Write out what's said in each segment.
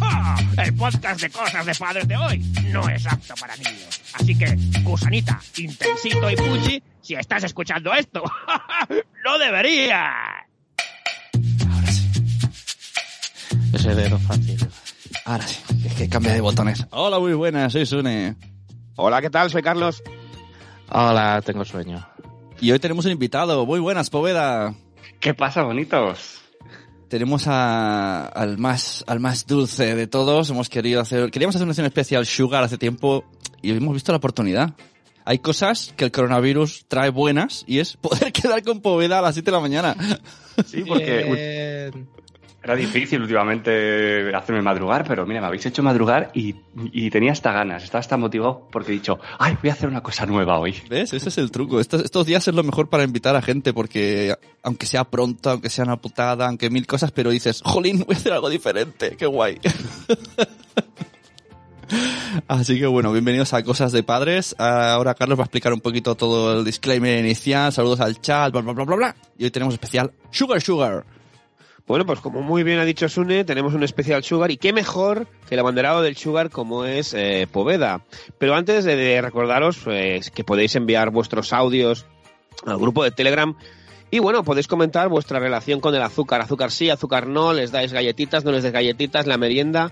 ¡Ja! El podcast de cosas de padres de hoy no es apto para niños. Así que, Gusanita, Intensito y Pucci, si estás escuchando esto, no deberías. Ahora sí. Ese dedo fácil. Ahora sí. Es que cambia de botones. Hola, muy buenas. Soy Sune. Hola, ¿qué tal? Soy Carlos. Hola, tengo sueño. Y hoy tenemos un invitado. Muy buenas, Poveda. ¿Qué pasa, bonitos? Tenemos a- al más al más dulce de todos. Hemos querido hacer queríamos hacer una edición especial Sugar hace tiempo y hemos visto la oportunidad. Hay cosas que el coronavirus trae buenas y es poder quedar con Poveda a las 7 de la mañana. Sí, porque Bien. Era difícil últimamente hacerme madrugar, pero mira, me habéis hecho madrugar y, y tenía hasta ganas, estaba hasta motivado porque he dicho, ay, voy a hacer una cosa nueva hoy. ¿Ves? Ese es el truco. Estos, estos días es lo mejor para invitar a gente porque aunque sea pronto, aunque sea una putada, aunque mil cosas, pero dices, jolín, voy a hacer algo diferente. Qué guay. Así que bueno, bienvenidos a Cosas de Padres. Ahora Carlos va a explicar un poquito todo el disclaimer inicial, saludos al chat, bla, bla, bla, bla, bla. Y hoy tenemos especial Sugar Sugar. Bueno, pues como muy bien ha dicho Sune, tenemos un especial Sugar y qué mejor que el abanderado del Sugar como es eh, Poveda. Pero antes de, recordaros pues, que podéis enviar vuestros audios al grupo de Telegram y bueno, podéis comentar vuestra relación con el azúcar. Azúcar sí, azúcar no, les dais galletitas, no les dais galletitas, la merienda.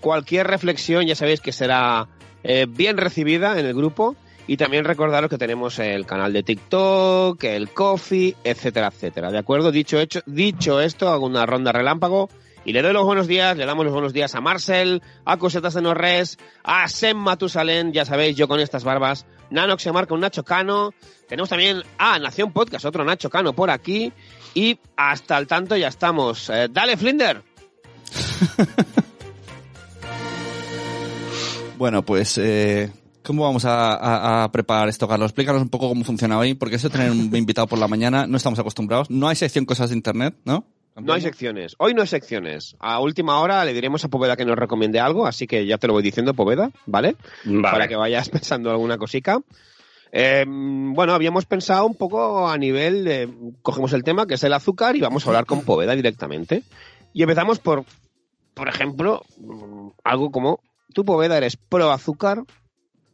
Cualquier reflexión ya sabéis que será eh, bien recibida en el grupo. Y también recordaros que tenemos el canal de TikTok, el Coffee, etcétera, etcétera. ¿De acuerdo? Dicho, hecho, dicho esto, hago una ronda relámpago y le doy los buenos días, le damos los buenos días a Marcel, a Cosetas de Norres, a Sem Matusalén, ya sabéis, yo con estas barbas, Nano que se marca un Nacho Cano, tenemos también a Nación Podcast, otro Nacho Cano por aquí, y hasta el tanto ya estamos. Eh, dale, Flinder. Bueno, pues, eh, ¿cómo vamos a, a- a preparar esto, Carlos? Explícanos un poco cómo funciona hoy, porque eso de tener un invitado por la mañana no estamos acostumbrados. No hay sección cosas de internet, ¿no? No hay secciones. Hoy no hay secciones. A última hora le diremos a Poveda que nos recomiende algo, así que ya te lo voy diciendo, Poveda, ¿vale? Vale. Para que vayas pensando alguna cosica. Eh, bueno, habíamos pensado un poco a nivel de... Cogemos el tema, que es el azúcar, y vamos a hablar con Poveda directamente. Y empezamos por, por ejemplo, mm, algo como... ¿Tú, Poveda, eres pro azúcar?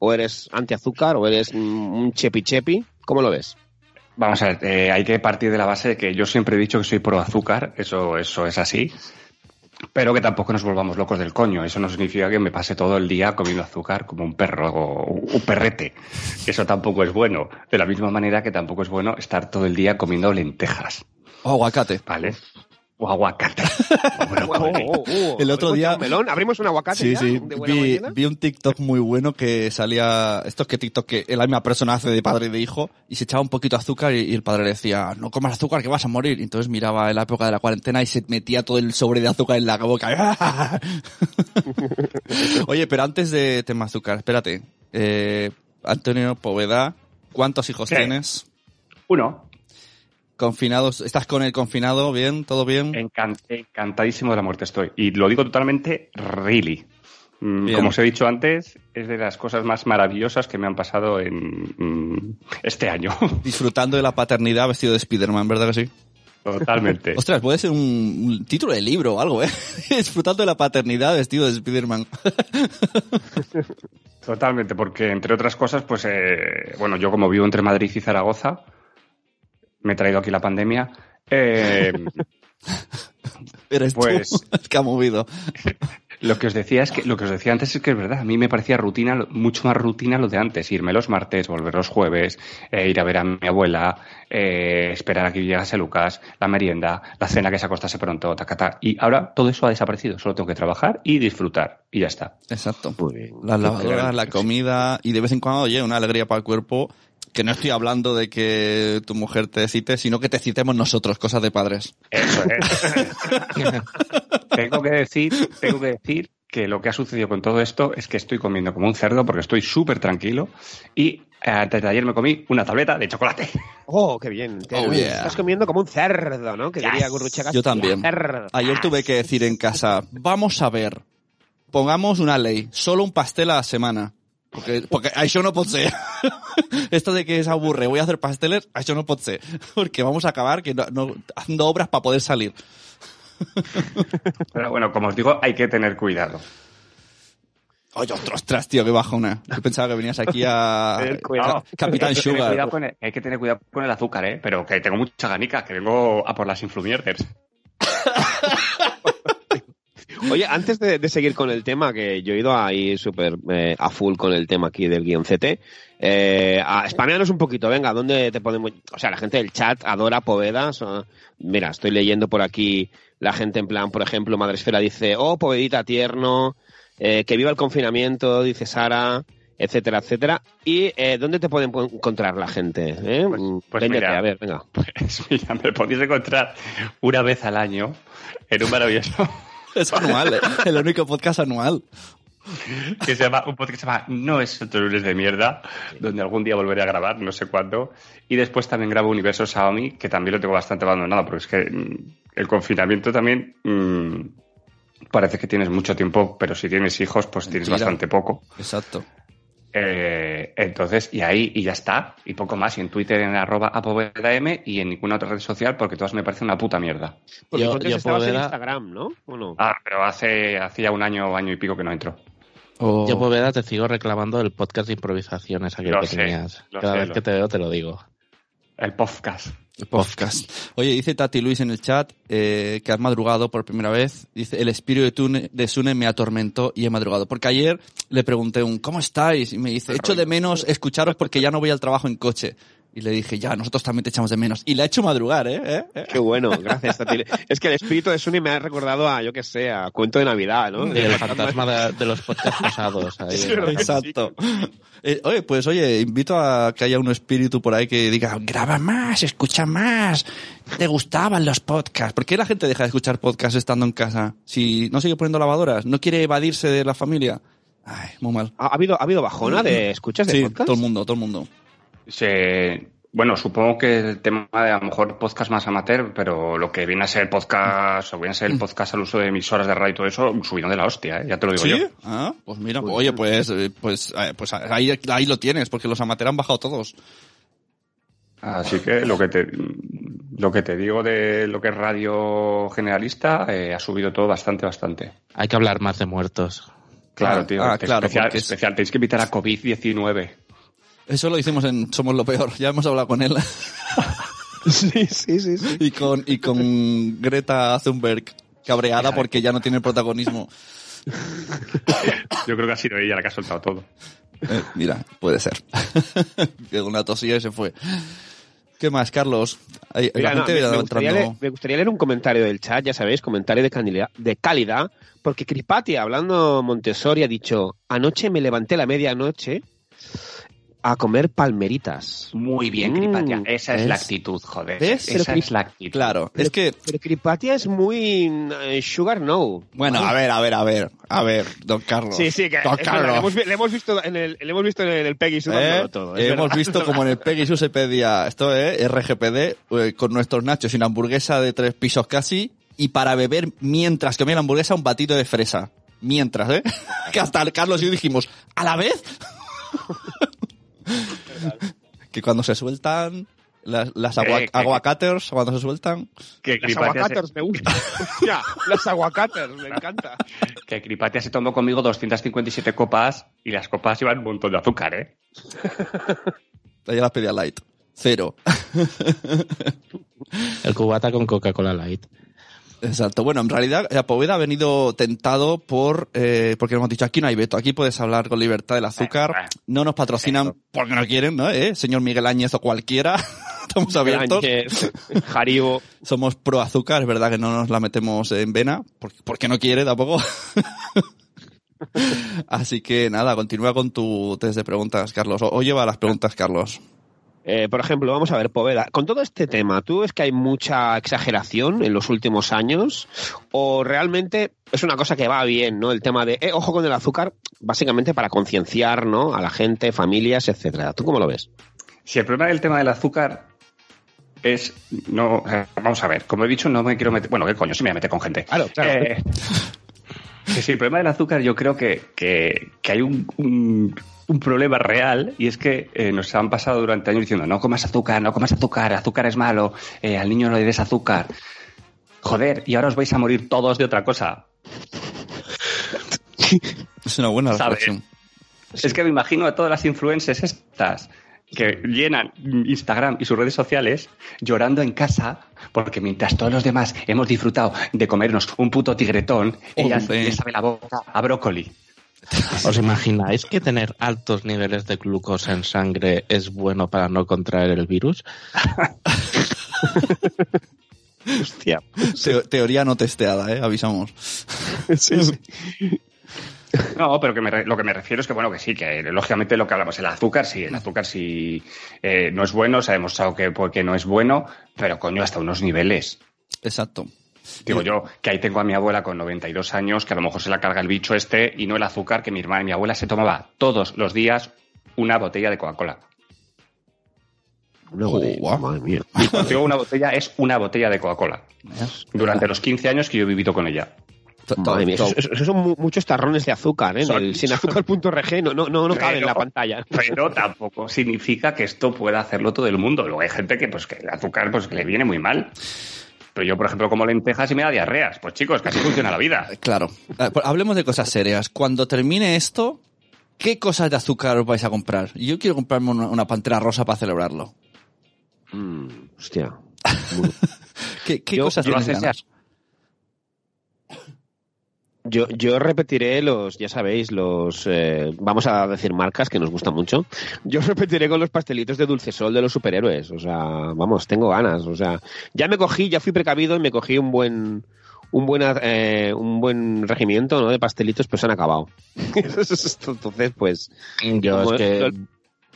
¿O eres anti azúcar? ¿O eres un chepi chepi? ¿Cómo lo ves? Vamos a ver, eh, hay que partir de la base de que yo siempre he dicho que soy pro azúcar, eso, eso es así, pero que tampoco nos volvamos locos del coño. Eso no significa que me pase todo el día comiendo azúcar como un perro o un perrete. Eso tampoco es bueno. De la misma manera que tampoco es bueno estar todo el día comiendo lentejas, O aguacate. ¿vale? O aguacate. Oh, oh, oh. El otro ¿Abrimos día- un melón? ¿Abrimos un aguacate Sí, ya? sí. ¿De buena Vi, vi un TikTok muy bueno que salía. Esto es que TikTok que la misma persona hace de padre y de hijo y se echaba un poquito de azúcar y, y el padre le decía, no comas azúcar que vas a morir. Y entonces miraba en la época de la cuarentena y se metía todo el sobre de azúcar en la boca. Oye, pero antes de tema azúcar, espérate. Eh, Antonio Poveda, ¿cuántos hijos ¿Qué? tienes? Uno, Confinados, ¿estás con el confinado? ¿Bien? ¿Todo bien? Encan- encantadísimo de la muerte estoy. Y lo digo totalmente really. Mm, Bien. Como os he dicho antes, es de las cosas más maravillosas que me han pasado en mm, este año. Disfrutando de la paternidad vestido de Spiderman, ¿verdad que sí? Totalmente. Ostras, puede ser un, un título de libro o algo, ¿eh? Disfrutando de la paternidad vestido de Spiderman. Totalmente, porque entre otras cosas, pues, eh, bueno, yo como vivo entre Madrid y Zaragoza, me he traído aquí la pandemia. eh, Eres Pues- tú el que ha movido. Lo que os decía es que lo que os decía antes es que es verdad. A mí me parecía rutina, mucho más rutina lo de antes. Irme los martes, volver los jueves, eh, ir a ver a mi abuela, eh, esperar a que llegase Lucas, la merienda, la cena que se acostase pronto, tacata. Y ahora todo eso ha desaparecido. Solo tengo que trabajar y disfrutar. Y ya está. Exacto. Muy bien. Las lavadoras, la comida y de vez en cuando, oye, una alegría para el cuerpo. Que no estoy hablando de que tu mujer te cite, sino que te citemos nosotros, cosas de padres. Eso es. tengo que decir, tengo que decir que lo que ha sucedido con todo esto es que estoy comiendo como un cerdo porque estoy súper tranquilo y eh, antes de ayer me comí una tableta de chocolate. Oh, qué bien. qué Oh, bien. yeah. Estás comiendo como un cerdo, ¿no? Que diría Gurruchaga. Yo también. Cerdo. Ayer tuve que decir en casa, vamos a ver, pongamos una ley, solo un pastel a la semana. Porque, porque això no pot ser. Esto de que es aburre, voy a hacer pasteles, això no pot ser. Porque vamos a acabar que no, no- haciendo obras para poder salir. Pero bueno, como os digo, hay que tener cuidado. Oye, ostras, tío, qué bajona. Yo pensaba que venías aquí a. Capitán hay, Sugar. cuidado con el, hay que tener cuidado con el azúcar, ¿eh? Pero que tengo mucha ganica, que vengo a por las influmierders. Oye, antes de, de seguir con el tema, que yo he ido ahí súper eh, a full con el tema aquí del guion CT, eh, a, spameanos un poquito, venga, ¿dónde te podemos...? O sea, la gente del chat adora Povedas. o- mira, estoy leyendo por aquí la gente en plan, por ejemplo, Madresfera dice, oh, Povedita tierno, eh, que viva el confinamiento, dice Sara, etcétera, etcétera. ¿Y eh, dónde te pueden encontrar la gente? eh? Pues- pues véndete, mira. a ver, venga. Pues mira, me podéis encontrar una vez al año en un maravilloso Es anual, ¿eh? el único podcast anual. que se llama, un podcast que se llama No es otro lunes de mierda, donde algún día volveré a grabar, no sé cuándo. Y después también grabo Universo Xiaomi, que también lo tengo bastante abandonado, porque es que mm, el confinamiento también mm, parece que tienes mucho tiempo, pero si tienes hijos, pues tienes bastante poco. Exacto. Eh, entonces, y ahí, y ya está. Y poco más. Y en Twitter en arroba apovedam y en ninguna otra red social porque todas me parecen una puta mierda. Porque Yo- antes yo estabas en Instagram, ¿no? ¿O no? Ah, pero hace, hace ya un año, año y pico que no entro. O- Yo, Poveda, te sigo reclamando el podcast de improvisaciones aquel Lo que sé, tenías. Cada sé, vez lo que te veo te lo digo. El podcast. Podcast. Oye, dice Tati Luis en el chat eh, que has madrugado por primera vez. Dice, el espíritu de, Tune- de Sune me atormentó y he madrugado. Porque ayer le pregunté un ¿cómo estáis? Y me dice, echo de menos escucharos porque ya no voy al trabajo en coche. Y le dije, ya, nosotros también te echamos de menos. Y le ha hecho madrugar, ¿eh? ¿Eh? ¿Eh? Qué bueno, gracias. Tati. Es que el espíritu de Suni me ha recordado a, yo qué sé, a cuento de Navidad, ¿no? Y el fantasma de, de los podcasts pasados. ahí. Sí, ¿verdad? Exacto. Eh, oye, pues oye, invito a que haya un espíritu por ahí que diga, graba más, escucha más, te gustaban los podcasts. ¿Por qué la gente deja de escuchar podcasts estando en casa? Si no sigue poniendo lavadoras, no quiere evadirse de la familia. Ay, muy mal. ¿Ha, ha habido, ¿Ha habido bajona de escuchas de Sí, podcast? todo el mundo, todo el mundo. Se, bueno, supongo que el tema de a lo mejor podcast más amateur, pero lo que viene a ser podcast, o viene a ser el podcast al uso de emisoras de radio y todo eso, un subidón de la hostia, ¿eh? ya te lo digo yo. Ah, pues mira, pues, oye, pues, eh, pues, eh, pues ahí, ahí lo tienes, porque los amateurs han bajado todos. Así que lo que te, lo que te digo de lo que es radio generalista, eh, ha subido todo bastante, bastante. Hay que hablar más de muertos. Claro, Ah, tío. ah, claro, especial, es- especial. Tenéis que evitar a COVID-19. Eso lo hicimos en Somos lo Peor, ya hemos hablado con él. Sí, sí, sí, sí. y con, y con Greta Thunberg, cabreada porque ya no tiene protagonismo. Yo creo que ha sido ella la que ha soltado todo. Eh, mira, puede ser. Que una tosilla y se fue. ¿Qué más, Carlos? Hay, Mira, la no, gente me, gustaría leer, me gustaría leer un comentario del chat, ya sabéis, comentario de calidad, de calidad porque Cripati, hablando Montessori, ha dicho, anoche me levanté a la medianoche a comer palmeritas. Muy bien, Mm, Cripatia. Esa es la actitud, joder. ¿Ves? Esa Pero es la actitud. Claro, Pero- es que... Pero Cripatia es muy eh, sugar no. Bueno, a ver, a ver, a ver, a ver, don Carlos. Sí, sí, que Don verdad, Carlos. le, hemos, vi- le hemos visto en el, le hemos visto en el Peggy Sue ¿Eh? todo. Hemos verdad. visto como en el Pegasus se pedía esto es RGPD eh, con nuestros nachos y una hamburguesa de tres pisos casi y para beber mientras comía la hamburguesa un batido de fresa. Mientras, ¿eh? que hasta el Carlos y yo dijimos, ¿a la vez? que cuando se sueltan las, las agua- Eh, que- aguacaters, cuando se sueltan, Que Las Cripatia, se, aguacaters me gustan. Hostia, las aguacaters, me encanta. que Cripatia se tomó conmigo 257 copas y las copas iban un montón de azúcar, ¿eh? ella las pedía light. Cero. El cubata con Coca-Cola Light. Exacto. Bueno, en realidad, la Poveda ha venido tentado por, eh, porque hemos dicho, aquí no hay veto, aquí puedes hablar con libertad del azúcar, no nos patrocinan porque no quieren, ¿no? ¿Eh? Señor Miguel Áñez o cualquiera, estamos abiertos, Áñez, Jaribo. somos pro azúcar, es verdad que no nos la metemos en vena, porque, porque no quiere tampoco. Así que nada, continúa con tu test de preguntas, Carlos, o, o lleva las preguntas, Carlos. Eh, por ejemplo, vamos a ver, Poveda, con todo este tema, ¿tú ves que hay mucha exageración en los últimos años? ¿O realmente es una cosa que va bien, ¿no? El tema de, eh, ojo con el azúcar, básicamente para concienciar, ¿no? A la gente, familias, etcétera. ¿Tú cómo lo ves? Si el problema del tema del azúcar es. no eh, Vamos a ver, como he dicho, no me quiero meter. Bueno, ¿qué coño? Sí me voy a meter con gente. Claro, claro. Eh, sí, el problema del azúcar, yo creo que, que- que hay un, un- un problema real y es que eh, nos han pasado durante años diciendo: no comas azúcar, no comas azúcar, azúcar es malo, eh, al niño no le des azúcar. Joder, y ahora os vais a morir todos de otra cosa. Es una buena reflexión. Es que me imagino a todas las influencers estas que llenan Instagram y sus redes sociales llorando en casa porque mientras todos los demás hemos disfrutado de comernos un puto tigretón, ellas Hombre. les sabe la boca a brócoli. ¿Os imagináis que tener altos niveles de glucosa en sangre es bueno para no contraer el virus? Hostia. Teo- teoría no testeada, ¿eh? Avisamos. No, pero que me re- lo que me refiero es que, bueno, que sí, que lógicamente lo que hablamos, el azúcar sí, el azúcar sí eh, no es bueno, se ha demostrado que, porque no es bueno, pero coño, hasta unos niveles. Exacto. Digo yo, que ahí tengo a mi abuela con 92 años, que a lo mejor se la carga el bicho este y no el azúcar que mi hermana y mi abuela se tomaba todos los días una botella de Coca-Cola. Una Joder. botella, madre mía. Y cuando digo una botella, es una botella de Coca-Cola. Durante los 15 años que yo he vivido con ella. Madre mía, esos, esos son mu- muchos tarrones de azúcar, ¿eh? Son- el sinazúcar.org no, no, no, no cabe en Pero- la pantalla. Pero tampoco significa que esto pueda hacerlo todo el mundo. Luego hay gente que, pues, que el azúcar pues, que le viene muy mal. Pero yo, por ejemplo, como lentejas y me da diarreas. Pues chicos, que así funciona la vida. Claro. Eh, pues Hablemos de cosas serias. Cuando termine esto, ¿qué cosas de azúcar os vais a comprar? Yo quiero comprarme una, una pantera rosa para celebrarlo. Mm, hostia. ¿Qué, qué Yo- cosas yo tienes ganas? Yo, yo repetiré los, ya sabéis, los, eh, vamos a decir marcas que nos gustan mucho. Yo repetiré con los pastelitos de dulce sol de los superhéroes. O sea, vamos, tengo ganas. O sea, ya me cogí, ya fui precavido y me cogí un buen, un buen, eh, un buen regimiento, ¿no? De pastelitos, pues se han acabado. Entonces, pues, Yo es que el-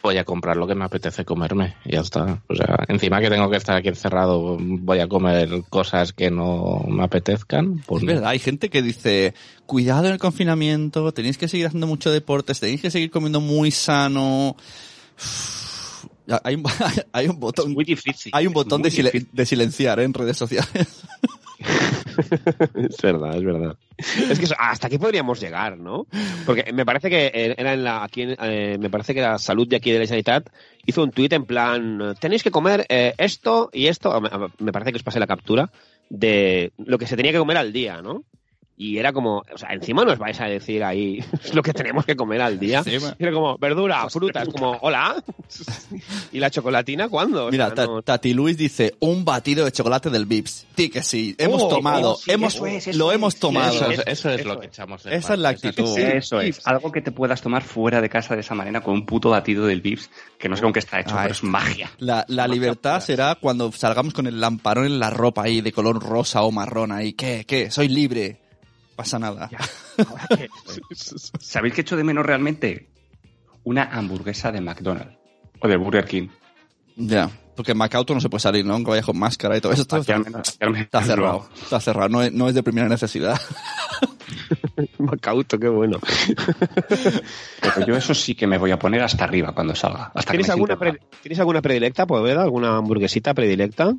voy a comprar lo que me apetece comerme y ya está. O sea, encima que tengo que estar aquí encerrado, voy a comer cosas que no me apetezcan. Pues Es no. verdad, hay gente que dice, cuidado en el confinamiento, tenéis que seguir haciendo mucho deportes, tenéis que seguir comiendo muy sano. Uf, Hay un, hay un botón, Muy difícil. hay un botón de, silen- difícil. de silenciar ¿eh? en redes sociales. es verdad, es verdad. Es que hasta aquí podríamos llegar, ¿no? Porque me parece que era en la, aquí, eh, me parece que la salud de aquí de la Sanitat hizo un tuit en plan, tenéis que comer eh, esto y esto, me parece que os pasé la captura de lo que se tenía que comer al día, ¿no? Y era como, o sea, encima nos vais a decir ahí lo que tenemos que comer al día. Y era como, verdura, frutas, como, hola. ¿Y la chocolatina cuándo? O Mira, sea, Ta- no- Tati Luis dice, un batido de chocolate del Vips. Sí que sí, hemos Oh, tomado, oh, sí, hemos, eso es, eso lo es. hemos tomado. Eso, es, Eso lo que echamos de Esa es la actitud. sí. Eso es, algo que te puedas tomar fuera de casa de esa manera con un puto batido del Vips, que no sé con qué está hecho, Ay. pero es magia. La, la libertad será cuando salgamos con el lamparón en la ropa ahí de color rosa o marrón ahí. ¿Qué? ¿Qué? Soy libre. Pasa nada. ¿Sabéis qué echo de menos realmente? Una hamburguesa de McDonald's o de Burger King. Ya. Porque en Macauto no se puede salir, ¿no? Aunque vayas con máscara y todo eso. Está, cerrado. Está cerrado. No es, no es de primera necesidad. Macauto, qué bueno. Pero yo eso sí que me voy a poner hasta arriba cuando salga. Hasta que ¿Tienes alguna, ¿Tienes alguna predilecta, Poveda? ¿Alguna hamburguesita predilecta?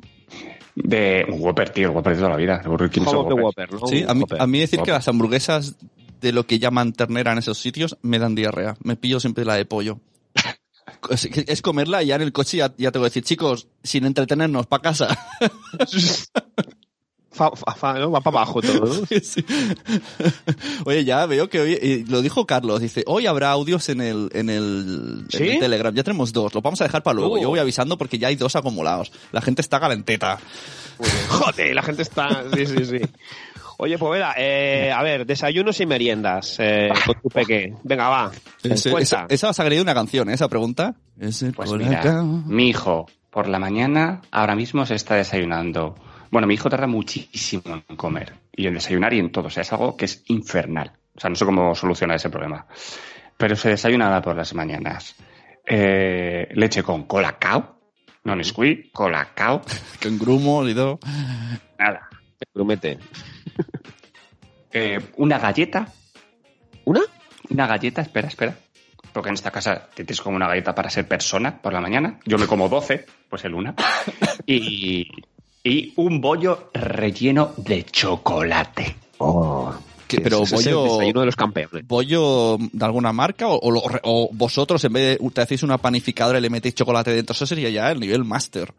De un Whopper, tío, Whopper de toda la vida. Burger. Whopper, ¿no? Sí, a mí, Whopper. a mí decir que las hamburguesas de lo que llaman ternera en esos sitios me dan diarrea. Me pillo siempre la de pollo. Es, es comerla y ya en el coche ya, ya tengo que decir, chicos, sin entretenernos, para casa. Fa- fa- fa- ¿no? Va para abajo todo, ¿no? Sí. Oye, ya veo que hoy, lo dijo Carlos, dice, hoy habrá audios en el, en el, en ¿Sí? el Telegram. Ya tenemos dos, lo vamos a dejar para luego. Uh. Yo voy avisando porque ya hay dos acumulados. La gente está calenteta. Joder, la gente está... Sí, sí, sí. Oye, Poveda, eh, a ver, desayunos y meriendas eh, con tu peque. Venga, va. Ese- esa, esa vas a querer una canción, ¿eh? esa pregunta. Ese Pues mira, mi hijo por la mañana ahora mismo se está desayunando. Bueno, mi hijo tarda muchísimo en comer y en desayunar y en todo. O sea, es algo que es infernal. O sea, no sé cómo solucionar ese problema. Pero se desayuna por las mañanas. Eh, leche con colacao. No Nesquik, Colacao, Con grumos y todo. nada. Promete. Eh, una galleta, ¿Una? una galleta, espera, espera. Porque en esta casa te tienes como una galleta para ser persona por la mañana. Yo me como 12, pues el una. Y, y un bollo relleno de chocolate. Que- pero es el bollo, desayuno de los campeones. bollo de alguna marca o, o vosotros en vez de te hacéis una panificadora y le metéis chocolate dentro. Eso sería ya el nivel máster.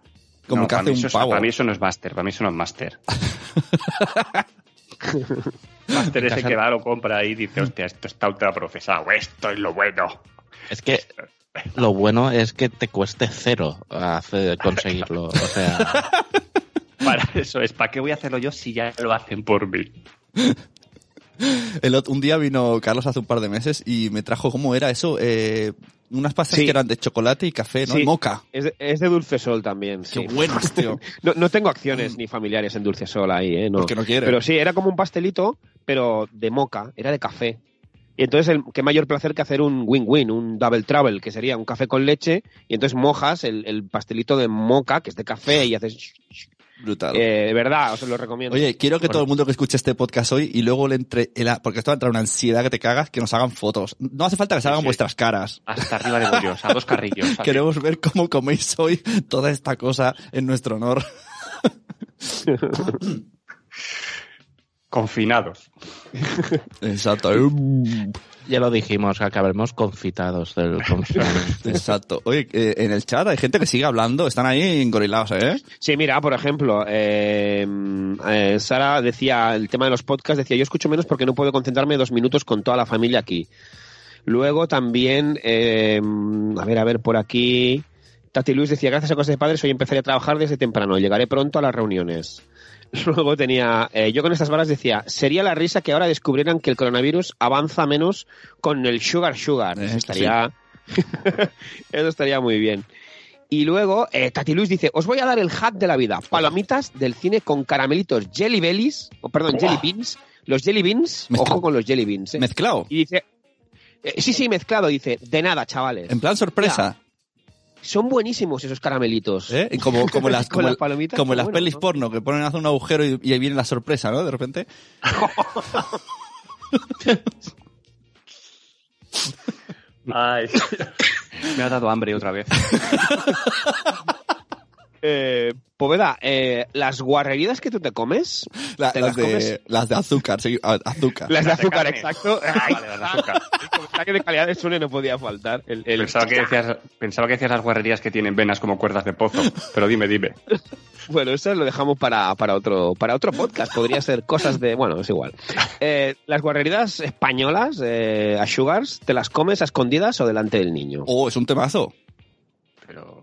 Como No, que hace un eso es- pavo. Para mí eso no es máster, para mí eso no es máster. máster ese que va, lo compra y dice, hostia, esto está ultraprocesado, esto es lo bueno. Es que lo bueno es que te cueste cero hacer, conseguirlo. O sea, Para eso es, ¿para qué voy a hacerlo yo si ya lo hacen por mí? El un día vino Carlos hace un par de meses y me trajo, ¿cómo era eso? Eh, unas pastas Sí. que eran de chocolate y café, ¿no? Sí. Y moca. Es de, es de Dulce Sol también. Qué sí. buenos, tío. No, no tengo acciones ni familiares en Dulce Sol ahí, ¿eh? No. Porque no quiere. Pero sí, era como un pastelito, pero de moca, era de café. Y entonces, el, qué mayor placer que hacer un win-win, un double travel, que sería un café con leche, y entonces mojas el, el pastelito de moca, que es de café, y haces... Brutal. Eh, de verdad, os lo recomiendo. Oye, quiero que todo el mundo que escuche este podcast hoy y luego le entre, el- porque esto va a entrar una ansiedad que te cagas, que nos hagan fotos. No hace falta que sí. vuestras caras. Hasta arriba de bollos, a dos carrillos. ¿sabes? Queremos ver cómo coméis hoy toda esta cosa en nuestro honor. Confinados. Exacto. ya lo dijimos, que acabemos confitados del confinamiento. Exacto. Oye, eh, en el chat hay gente que sigue hablando, están ahí engorilados, ¿eh? Sí, mira, por ejemplo, eh, eh, Sara decía, el tema de los podcasts, decía, yo escucho menos porque no puedo concentrarme dos minutos con toda la familia aquí. Luego también, eh, a ver, a ver, por aquí, Tati Luis decía, gracias a cosas de padres hoy empezaré a trabajar desde temprano, llegaré pronto a las reuniones. Luego tenía, eh, yo con estas balas decía, sería la risa que ahora descubrieran que el coronavirus avanza menos con el sugar sugar. Eh, Eso estaría, eso estaría muy bien. Y luego, eh, Tati Luis dice, os voy a dar el hack de la vida. Palomitas del cine con caramelitos Jelly Bellies, o perdón, Jelly Beans. Los Jelly Beans, Mezcla- ojo con los Jelly Beans. eh. Mezclado. Y dice, eh, sí, sí, mezclado, dice, de nada, chavales. En plan sorpresa. Son buenísimos esos caramelitos. ¿eh? Como, como las, como, las palomitas, como las bueno, pelis ¿no? porno que ponen hace un agujero y, y ahí viene la sorpresa, ¿no? De repente. Ay, me ha dado hambre otra vez. Eh, Poveda, eh, las guarreridas que tú te comes, La- ¿Te las, las de, comes? las de azúcar, sí, a- azúcar. las de Las de azúcar, carne. exacto. Ah, Ahí vale, las de azúcar. El comentario de calidad de Sune no podía faltar. El, el- Pensaba que, decías, pensaba que decías las guarrerías que tienen venas como cuerdas de pozo. Pero dime, dime. Bueno, eso lo dejamos para, para otro para otro podcast. Podría ser cosas de... Bueno, es igual. Eh, las guarreridas españolas, eh, a Sugars, ¿te las comes a escondidas o delante del niño? Oh, es un temazo. Pero.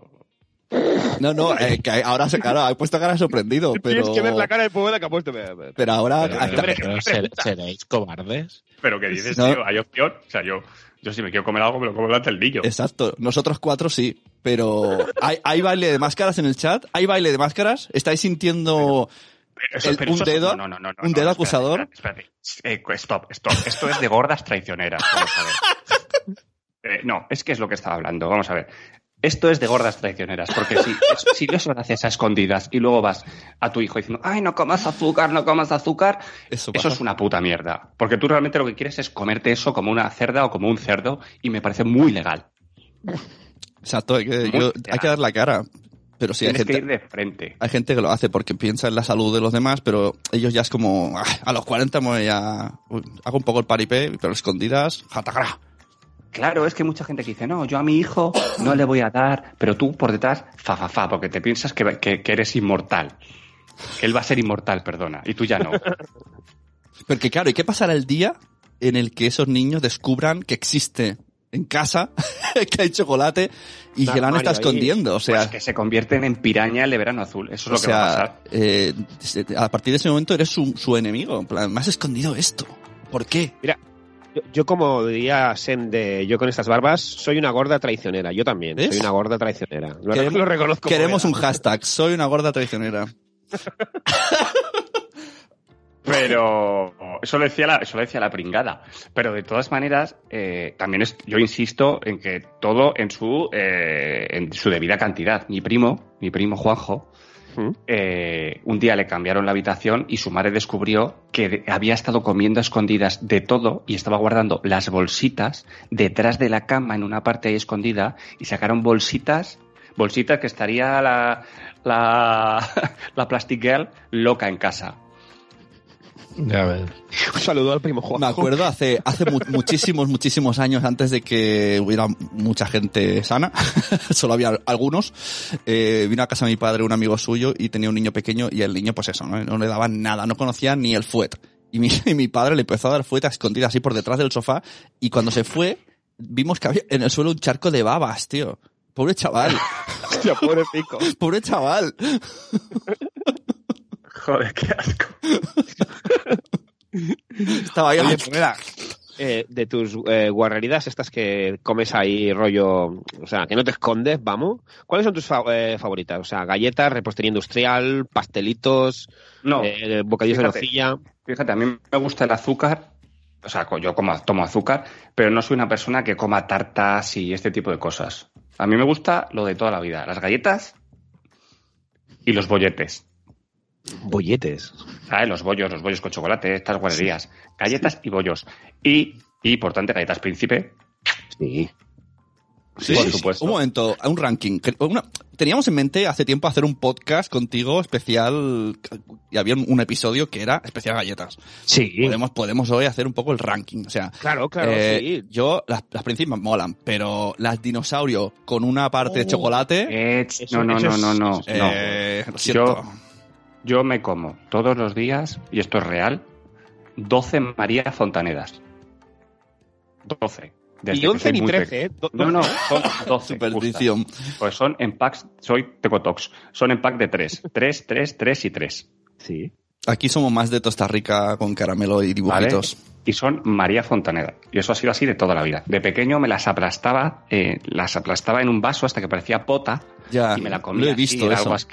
No, no, eh, que ahora se, claro, ha puesto cara sorprendido, pero... Tienes que ver la cara de Poveda que ha puesto. Pero ahora... Pero, hasta- pero, pero, ¿ser- ¿Seréis cobardes? ¿Pero qué dices, No. tío? ¿Hay opción? O sea, yo, yo si me quiero comer algo, me lo como delante del niño. Exacto, nosotros cuatro sí, pero hay, hay baile de máscaras en el chat, hay baile de máscaras, estáis sintiendo Pero eso- el- pero un eso- dedo- no, no, no, no, un dedo acusador. Espérate, espérate. Eh, stop, stop. Esto es de gordas traicioneras. Vamos a ver. Eh, no, es que es lo que estaba hablando. Vamos a ver. Esto es de gordas traicioneras, porque si, si eso lo haces a escondidas y luego vas a tu hijo diciendo, ay, no comas azúcar, no comas azúcar, eso. es una puta mierda. Porque tú realmente lo que quieres es comerte eso como una cerda o como un cerdo y me parece muy legal. Exacto, hay que, yo- hay que dar la cara. Pero sí, hay Tienes que gente, ir de frente. hay gente que lo hace porque piensa en la salud de los demás, pero ellos ya es como, "Ah, a los 40 me voy a, uy, hago un poco el paripé, pero escondidas, jatagra. Claro, es que mucha gente que dice, no, yo a mi hijo no le voy a dar, pero tú por detrás, fa, fa, fa, porque te piensas que, que- que eres inmortal. Que él va a ser inmortal, perdona, y tú ya no. Porque claro, ¿y qué pasará el día en el que esos niños descubran que existe en casa, que hay chocolate y Un que la han ahí. escondiendo? O sea, Pues que se convierten en piraña el de verano azul. Eso es lo que va a sea, pasar. eh, a partir de ese momento eres su, su enemigo. En plan, me has escondido esto. ¿Por qué? Yo, yo como diría Sen de yo con estas barbas, soy una gorda traicionera. Yo también, ¿Ves? soy una gorda traicionera. Lo, Queremos- lo reconozco. Queremos un hashtag. Soy una gorda traicionera. Pero eso lo decía la, eso lo decía la pringada. Pero de todas maneras, eh, también es, yo insisto en que todo en su, eh, en su debida cantidad. Mi primo, mi primo Juanjo, Eh, un día le cambiaron la habitación y su madre descubrió que había estado comiendo a escondidas de todo y estaba guardando las bolsitas detrás de la cama en una parte ahí escondida y sacaron bolsitas, bolsitas que estaría la, la, la Plastic Girl loca en casa. Ya ves. Un saludo al primo Juan. Me acuerdo hace, hace mu- muchísimos, muchísimos años antes de que hubiera mucha gente sana, solo había algunos, eh, vino a casa de mi padre un amigo suyo y tenía un niño pequeño y el niño pues eso, no, no le daban nada, no conocía ni el fuet. Y mi, y mi padre le empezó a dar fuet a escondidas así por detrás del sofá y cuando se fue vimos que había en el suelo un charco de babas, tío. Pobre chaval, Hostia, pobre pico. pobre chaval. Joder, qué asco. Estaba ahí. Oye, Poveda, eh, de tus eh, guarrerías estas que comes ahí rollo, o sea, que no te escondes, vamos. ¿Cuáles son tus fa- eh, favoritas? O sea, galletas, repostería industrial, pastelitos, No, eh, bocadillos de nocilla. fíjate, a mí me gusta el azúcar. O sea, yo como, tomo azúcar, pero no soy una persona que coma tartas y este tipo de cosas. A mí me gusta lo de toda la vida. Las galletas y los bolletes. Bolletes. ¿Sabes? Los bollos, los bollos con chocolate, estas guarrerías. Galletas y bollos. Y, y importante, galletas príncipe. Sí. Sí, por supuesto. Un momento, un ranking. Una- teníamos en mente hace tiempo hacer un podcast contigo especial y había un, un episodio que era especial galletas. Sí. Podemos, podemos hoy hacer un poco el ranking. O sea, Claro, claro, eh, sí. yo las, las príncipes molan, pero las dinosaurio con una parte de Oh. chocolate, Eh, no, no, no, no, no, no. eh, lo siento. Yo me como todos los días, y esto es real, 12 María Fontanedas. 12. Desde Y que 11 soy ni muy 13, pequeño. ¿eh? No, no, son 12. Superstición. justas. Pues son en packs, soy Tecotox, son en pack de 3. 3, 3, 3 y 3. Sí. Aquí somos más de Costa Rica con caramelo y ¿Vale? dibujitos. Y son María Fontaneda. Y eso ha sido así de toda la vida. De pequeño me las aplastaba, eh, las aplastaba en un vaso hasta que parecía pota Ya, y me la comía. lo he visto era, eso. Algo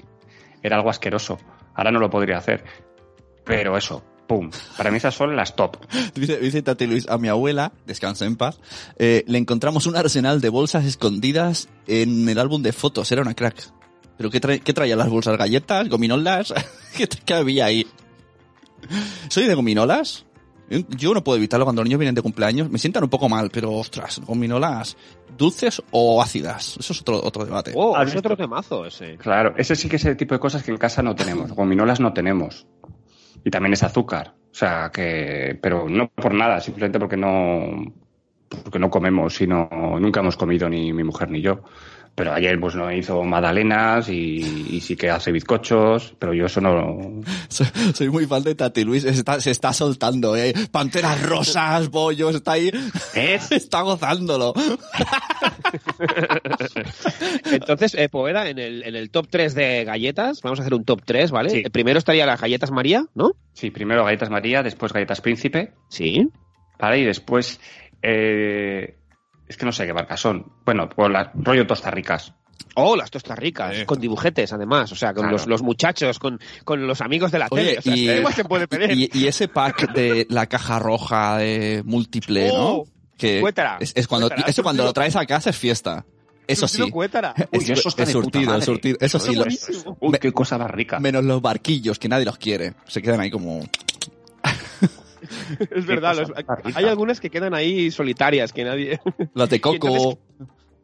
era algo asqueroso. Ahora no lo podría hacer. Pero eso, pum. Para mí esas son las top. Dice, dice Tati Luis, a mi abuela, descansa en paz, eh, le encontramos un arsenal de bolsas escondidas en el álbum de fotos, era una crack. ¿Pero qué, trae- qué traía las bolsas? ¿Galletas? ¿Gominolas? ¿Qué, qué había ahí? ¿Soy de gominolas? Yo no puedo evitarlo cuando los niños vienen de cumpleaños. Me sientan un poco mal, pero ostras, gominolas, ¿dulces o ácidas? Eso es otro, otro debate. Oh, ¿Has es otro temazo ese. Claro, ese sí que es el tipo de cosas que en casa no tenemos. Gominolas no tenemos. Y también es azúcar. O sea, que. Pero no por nada, simplemente porque no. Porque no comemos, sino. Nunca hemos comido ni mi mujer ni yo. Pero ayer, pues, no hizo magdalenas y, y sí que hace bizcochos, pero yo eso no. Soy, soy muy fan de Tati Luis, está- se está soltando, eh. Panteras rosas, bollos, está ahí. Está gozándolo. Entonces, eh, Poveda, en el, en el top 3 de galletas, vamos a hacer un top 3, ¿vale? Sí. El primero estaría las galletas María, ¿no? Sí, primero galletas María, después galletas Príncipe, Sí. ¿vale? Y después. eh, es que no sé qué marcas son. Bueno, pues las rollo tostas ricas. Oh, las tostas ricas, Eh. con dibujetes además, o sea, con Claro. los, los muchachos, con, con los amigos de la Oye, tele. O sea, y- ¿qué más se puede pedir? Y, y ese pack de la caja roja de múltiple, Oh, ¿no? Que cuétara, es, es cuando, cuétara, eso cuando lo traes a casa es fiesta. Eso sí. Uy, eso está es de puta surtido, madre. surtido. Eso sí, lo- buenísimo. Uy, qué cosa más rica. menos los barquillos, que nadie los quiere. Se quedan ahí como... Es verdad, los- hay algunas que quedan ahí solitarias, que nadie... Las de Y coco. entonces-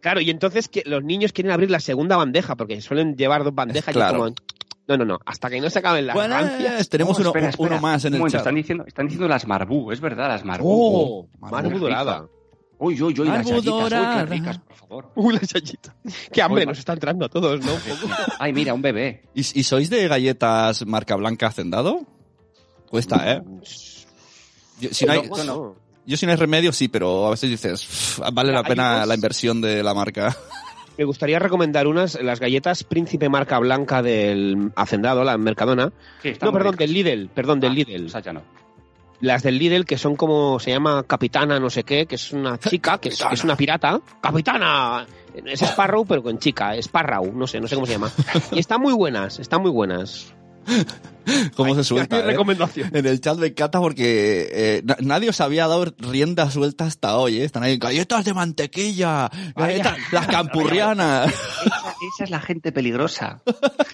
Claro, y entonces que los niños quieren abrir la segunda bandeja, porque suelen llevar dos bandejas y Claro. como... No, no, no, hasta que no se acaben las rancias. Buenas, tenemos Oh, uno, espera, espera. uno más en el momento, chat. Están diciendo, están diciendo las Marbú, es verdad, las Marbú. ¡Oh! Marbu Marbu rica. dorada. Uy, uy, uy, las yayitas, uy, qué ricas, por favor. ¡Uh, la chayita! ¡Qué hambre Uy, nos está entrando a todos, ¿no? Ay, mira, un bebé. ¿Y, y sois de galletas marca blanca hacendado? Cuesta, ¿eh? Yo, si no hay, No, no. yo si no hay remedio, sí, pero a veces dices, "Pff, vale la pena la inversión de la marca. Me gustaría recomendar unas, las galletas Príncipe marca blanca del Hacendado, la Mercadona. Sí, No, perdón, ricas. del Lidl, perdón, del Ah, Lidl. esas ya no. Las del Lidl que son como, se llama Capitana no sé qué, que es una chica, que es, que es una pirata. ¡Capitana! Es Sparrow, pero con chica, Sparrow, no sé, no sé cómo se llama. Y están muy buenas, están muy buenas. cómo se Mi suelta. ¿eh? recomendación. En el chat me encanta porque eh, na- nadie os había dado rienda suelta hasta hoy. ¿eh? Están ahí, galletas de mantequilla, galletas, las campurrianas. Esa, esa es la gente peligrosa.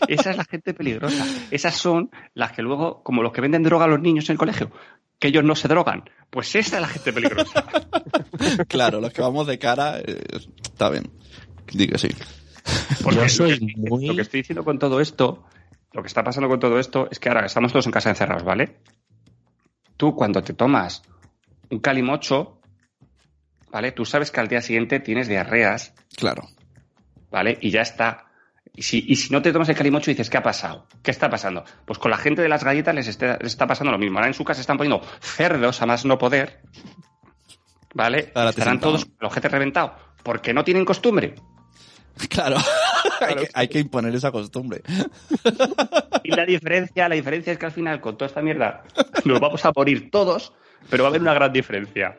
Esa es la gente peligrosa. Esas son las que luego, como los que venden droga a los niños en el colegio, que ellos no se drogan. Pues esa es la gente peligrosa. claro, los que vamos de cara, eh, está bien. Digo que sí. Porque Yo soy muy- Lo que estoy diciendo con todo esto, lo que está pasando con todo esto, es que ahora estamos todos en casa encerrados, ¿vale? Tú cuando te tomas un calimocho, ¿vale? Tú sabes que al día siguiente tienes diarreas, Claro. ¿vale? Y ya está. Y si, y si no te tomas el calimocho dices, ¿qué ha pasado? ¿Qué está pasando? Pues con la gente de las galletas les, está- les está pasando lo mismo. Ahora en su casa están poniendo cerdos a más no poder, ¿vale? Ahora Estarán todos con el ojete reventado. porque no tienen costumbre. Claro. Hay, que, hay que imponer esa costumbre. Y la diferencia, la diferencia es que al final, con toda esta mierda, nos vamos a morir todos, pero va a haber una gran diferencia.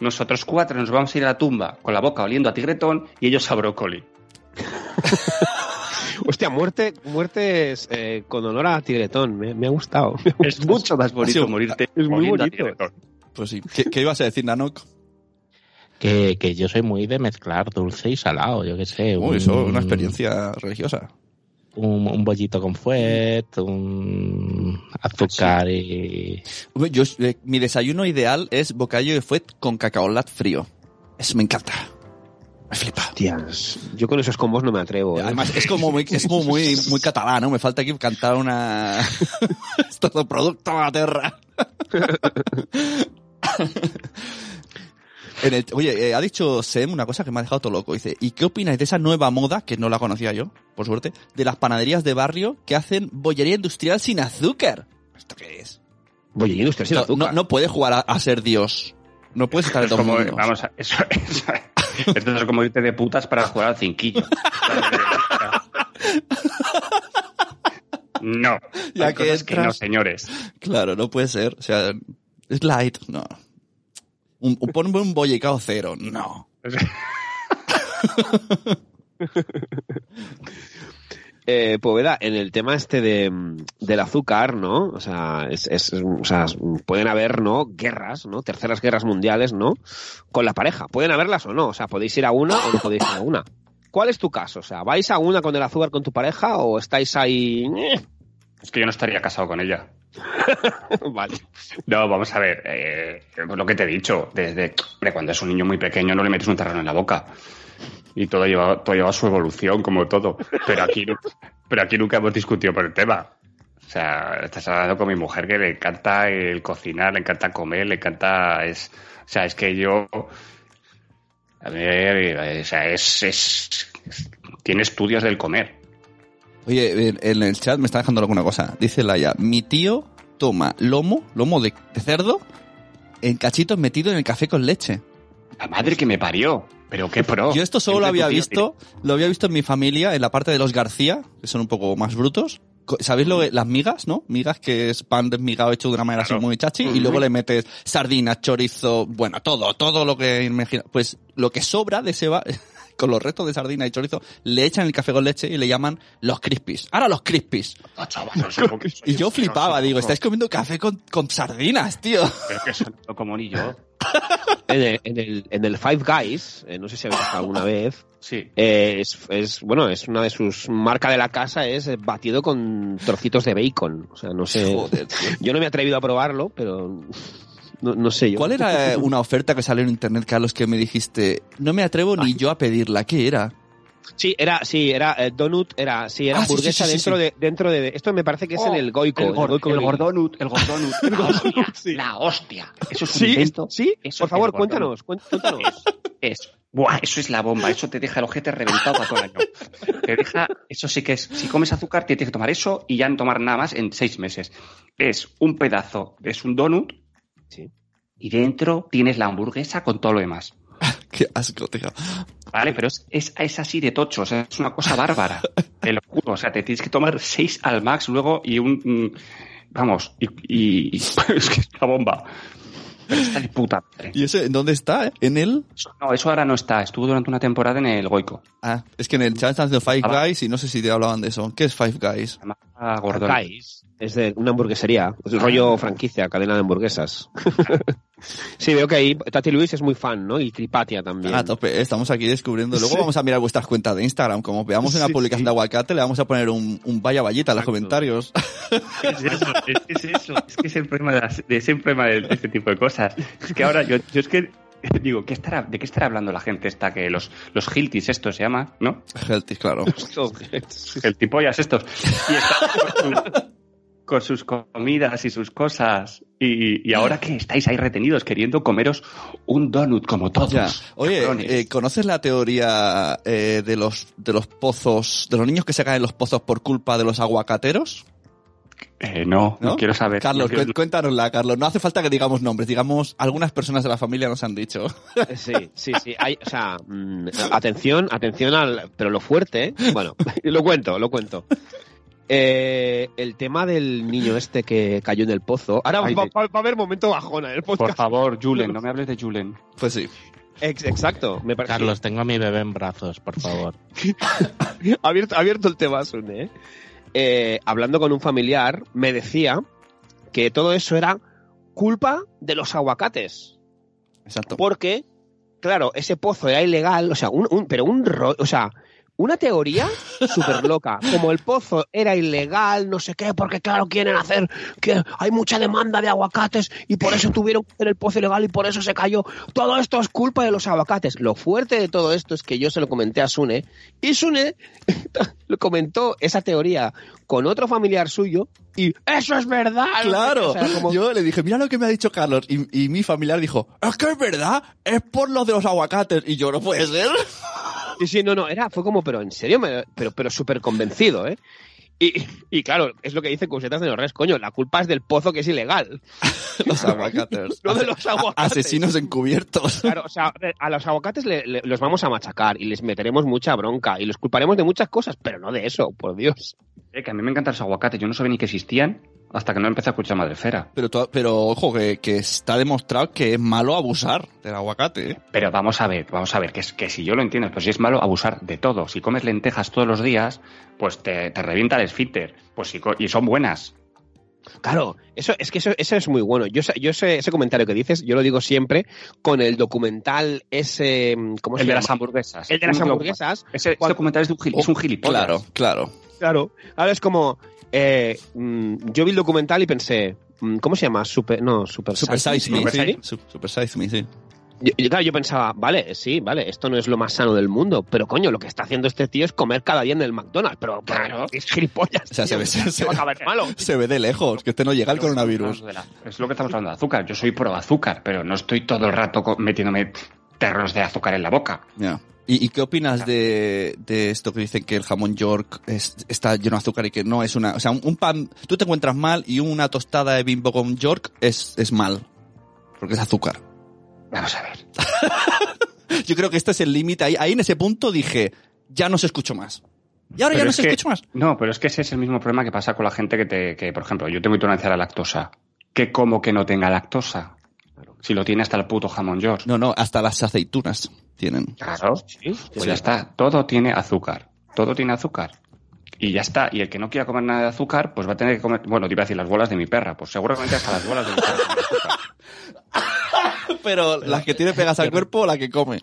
Nosotros cuatro nos vamos a ir a la tumba con la boca oliendo a tigretón y ellos a brócoli. Hostia, muerte, muertes eh, con honor a Tigretón. Me, me ha gustado. Es mucho más bonito morirte es muy bonito. Pues sí. ¿Qué, qué ibas a decir, Nanok? Que, que yo soy muy de mezclar dulce y salado, yo qué sé. Uy, un- eso es una experiencia religiosa. Un, un bollito con fuet, un azúcar y... Yo, eh, mi desayuno ideal es bocadillo de fuet con cacaolat frío. Eso me encanta. Me flipa. Hostias, yo con esos combos no me atrevo. ¿eh? Además, es como muy, es como muy, muy catalán, ¿no? Me falta aquí cantar una... es todo producto de la tierra. En el- oye, eh, ha dicho Sem una cosa que me ha dejado todo loco. Dice, ¿y qué opináis de esa nueva moda, que no la conocía yo, por suerte, de las panaderías de barrio que hacen bollería industrial sin azúcar? ¿Esto qué es? Bollería industrial sin No, azúcar. no, no puede jugar a, a ser Dios. No puedes estar en Es dos como, mundos. vamos, a- eso, eso- esto es como irte de putas para jugar al cinquillo. No, Ya hay que cosas que no, señores. Claro, no puede ser. O sea, es light, no. Un, un, ponme un bollicao cero, no. Eh, Poveda, en el tema este de, del azúcar, ¿no? O sea, es, es- o sea, pueden haber, ¿no? Guerras, ¿no? Terceras guerras mundiales, ¿no? Con la pareja. Pueden haberlas o no. O sea, podéis ir a una o no podéis ir a una. ¿Cuál es tu caso? O sea, ¿vais a una con el azúcar con tu pareja o estáis ahí? eh? Es que yo no estaría casado con ella. vale. No, vamos a ver, eh, lo que te he dicho, desde cuando es un niño muy pequeño no le metes un terreno en la boca. Y todo lleva, todo lleva su evolución, como todo. Pero aquí, pero aquí nunca hemos discutido por el tema. O sea, estás hablando con mi mujer que le encanta el cocinar, le encanta comer, le encanta... Es, o sea, es que yo... A ver, o sea, es, tiene estudios del comer. Oye, en, el chat me está dejando alguna cosa. Dice Laia, mi tío toma lomo, lomo de, de cerdo, en cachitos metido en el café con leche. La madre que me parió. Pero qué pro. Yo esto solo lo había visto, lo había visto en mi familia, en la parte de los García, que son un poco más brutos. ¿Sabéis lo que, las migas, no? Migas que es pan desmigado hecho de una manera Claro. así muy chachi, y luego le metes sardinas, chorizo, bueno, todo, todo lo que imagina. Pues lo que sobra de ese va, con los restos de sardina y chorizo, le echan el café con leche y le llaman los crispies. Ahora los crispies. Ah, chaval, no Y yo flipaba, digo, estáis comiendo café con, con sardinas, tío. Pero que eso no como ni yo. En el, en el, en el Five Guys, eh, no sé si habéis estado alguna vez, Sí. eh, es, es, bueno, es una de sus marca de la casa, es eh, batido con trocitos de bacon. O sea, no sé. Joder. Yo no me he atrevido a probarlo, pero no, no sé yo. ¿Cuál era eh, una oferta que salió en internet, Carlos, que me dijiste, no me atrevo ni yo a pedirla? ¿Qué era? Sí, era, sí, era eh, donut, era, sí, era Ah, hamburguesa sí, sí, dentro sí. de, dentro de, esto me parece que es Oh, en el Goico. El, en gor- Goico el gordonut, el gordonut. La hostia, la hostia. Eso es un Sí, invento. sí, Eso por favor, cuéntanos, cuéntanos. Es, es- buah, eso es la bomba. Eso te deja el ojete reventado para todo el año. Te deja, eso sí que es, si comes azúcar, tienes que tomar eso y ya no tomar nada más en seis meses. Es un pedazo, es un donut. Sí. Y dentro tienes la hamburguesa con todo lo demás. Qué asco, tío. Vale, pero es, es, es así de tocho, o sea, es una cosa bárbara. Te lo juro, o sea, te tienes que tomar seis al max luego y un. mm, Vamos, y, y- y- es que es una bomba. Pero está de puta madre. ¿Y ese en dónde está? eh? ¿En el? No, eso ahora no está. Estuvo durante una temporada en el Goico. Ah, es que en el chat están haciendo Five Ah. Guys y no sé si te hablaban de eso. ¿Qué es Five Guys? Se llama Gordon. Guys. Es de una hamburguesería, es el rollo franquicia, cadena de hamburguesas. sí, veo que ahí Tati Luis es muy fan, ¿no? Y Tripatia también. A tope, estamos aquí descubriendo. Luego vamos a mirar vuestras cuentas de Instagram. Como veamos una Sí, publicación sí. de aguacate, le vamos a poner un, un vaya vallita en los comentarios. Es eso, es que es eso. Es que es el problema de, las- problema de, este tipo de cosas. Es que ahora yo, yo es que digo, ¿qué estará, ¿de qué estará hablando la gente esta que los, los Hiltis esto se llama, ¿no? Healthy, claro. El tipollas estos. Y está con, su- con sus comidas y sus cosas. Y, y ahora que estáis ahí retenidos queriendo comeros un donut como todos. Ya. Oye, eh, ¿conoces la teoría eh, de los de los pozos, de los niños que se caen en los pozos por culpa de los aguacateros? Eh, no, no, ¿No? quiero saber. Carlos, no quiero- cu- cuéntanosla, Carlos. No hace falta que digamos nombres, digamos, algunas personas de la familia nos han dicho. Sí, sí, sí. Hay, o sea, mm, atención, atención al. Pero lo fuerte, ¿eh? Bueno, lo cuento, lo cuento. Eh, el tema del niño este que cayó en el pozo. Ahora Ay, va, de- va- va a haber momento bajona en el Por podcast. favor, Julen, no me hables de Julen. Pues sí. Ex- exacto, me parece. Carlos, tengo a mi bebé en brazos, por favor. abierto, abierto el tema, Sune, ¿eh? Eh, hablando con un familiar, me decía que todo eso era culpa de los aguacates. Exacto. Porque, claro, ese pozo era ilegal, o sea, un, un- pero un ro- o sea, una teoría súper loca. Como el pozo era ilegal, no sé qué, porque claro, quieren hacer que hay mucha demanda de aguacates y por eso tuvieron que hacer el pozo ilegal y por eso se cayó. Todo esto es culpa de los aguacates. Lo fuerte de todo esto es que yo se lo comenté a Sune y Sune lo comentó esa teoría con otro familiar suyo y eso es verdad. Claro, O sea, como- yo le dije, mira lo que me ha dicho Carlos. Y, y mi familiar dijo, es que es verdad, es por lo de los aguacates. Y yo, no puede ser. Sí, sí, no, no, era, fue como, pero en serio, Me- pero, pero súper convencido, ¿eh? Y, y claro, es lo que dice Cusetas de los Res, coño, la culpa es del pozo que es ilegal. los aguacates. No de los aguacates. Asesinos encubiertos. Claro, o sea, a los aguacates le- le- los vamos a machacar y les meteremos mucha bronca y los culparemos de muchas cosas, pero no de eso, por Dios. Eh, que a mí me encantan los aguacates. Yo no sabía ni que existían hasta que no empecé a escuchar Madrefera. Pero, pero ojo, que, que está demostrado que es malo abusar del aguacate. ¿eh? Pero vamos a ver, vamos a ver, que, es, que si yo lo entiendo, pues si es malo abusar de todo. Si comes lentejas todos los días, pues te, te revienta el esfínter. Pues si y son buenas. Claro, eso es que eso, eso es muy bueno. Yo, sé- yo sé, ese comentario que dices, yo lo digo siempre con el documental ese, ¿cómo se El de llama? las hamburguesas. El de las hamburguesas. Ese, Cuando- ese documental es, de un gil- es un gilipollas. Claro, claro. Claro. Ahora es como, eh, mm, yo vi el documental y pensé, mm, ¿cómo se llama? Super, no, Super, Super Size Me, Super sí. Super Size Me, sí. Yo, yo, claro, yo pensaba, vale, sí, vale, esto no es lo más sano del mundo, pero coño, lo que está haciendo este tío es comer cada día en el McDonald's, pero claro, es gilipollas. O sea, se ve, se, se va a acabar malo. se ve de lejos, que este no llega el coronavirus. La- Es lo que estamos hablando de azúcar. Yo soy pro azúcar, pero no estoy todo el rato metiéndome terros de azúcar en la boca. Ya. ¿Y, y qué opinas de, de esto que dicen que el jamón York es- está lleno de azúcar y que no es una... O sea, un, un pan, tú te encuentras mal y una tostada de bimbo con York es, es mal. Porque es azúcar. Vamos a ver. Yo creo que este es el límite. Ahí, ahí en ese punto dije, ya no se escucho más. Y ahora Pero ya no se escucho más. No, pero es que ese es el mismo problema que pasa con la gente que te, que, por ejemplo, yo tengo intolerancia a la lactosa. Que como que no tenga lactosa. Si lo tiene hasta el puto jamón York. No, no, hasta las aceitunas tienen. Claro. Pues ya está. Todo tiene azúcar. Todo tiene azúcar. Y ya está. Y el que no quiera comer nada de azúcar, pues va a tener que comer. Bueno, te iba a decir las bolas de mi perra. Pues seguramente hasta las bolas de mi perra. tienen azúcar. Pero las que tiene pegas al cuerpo o la que come.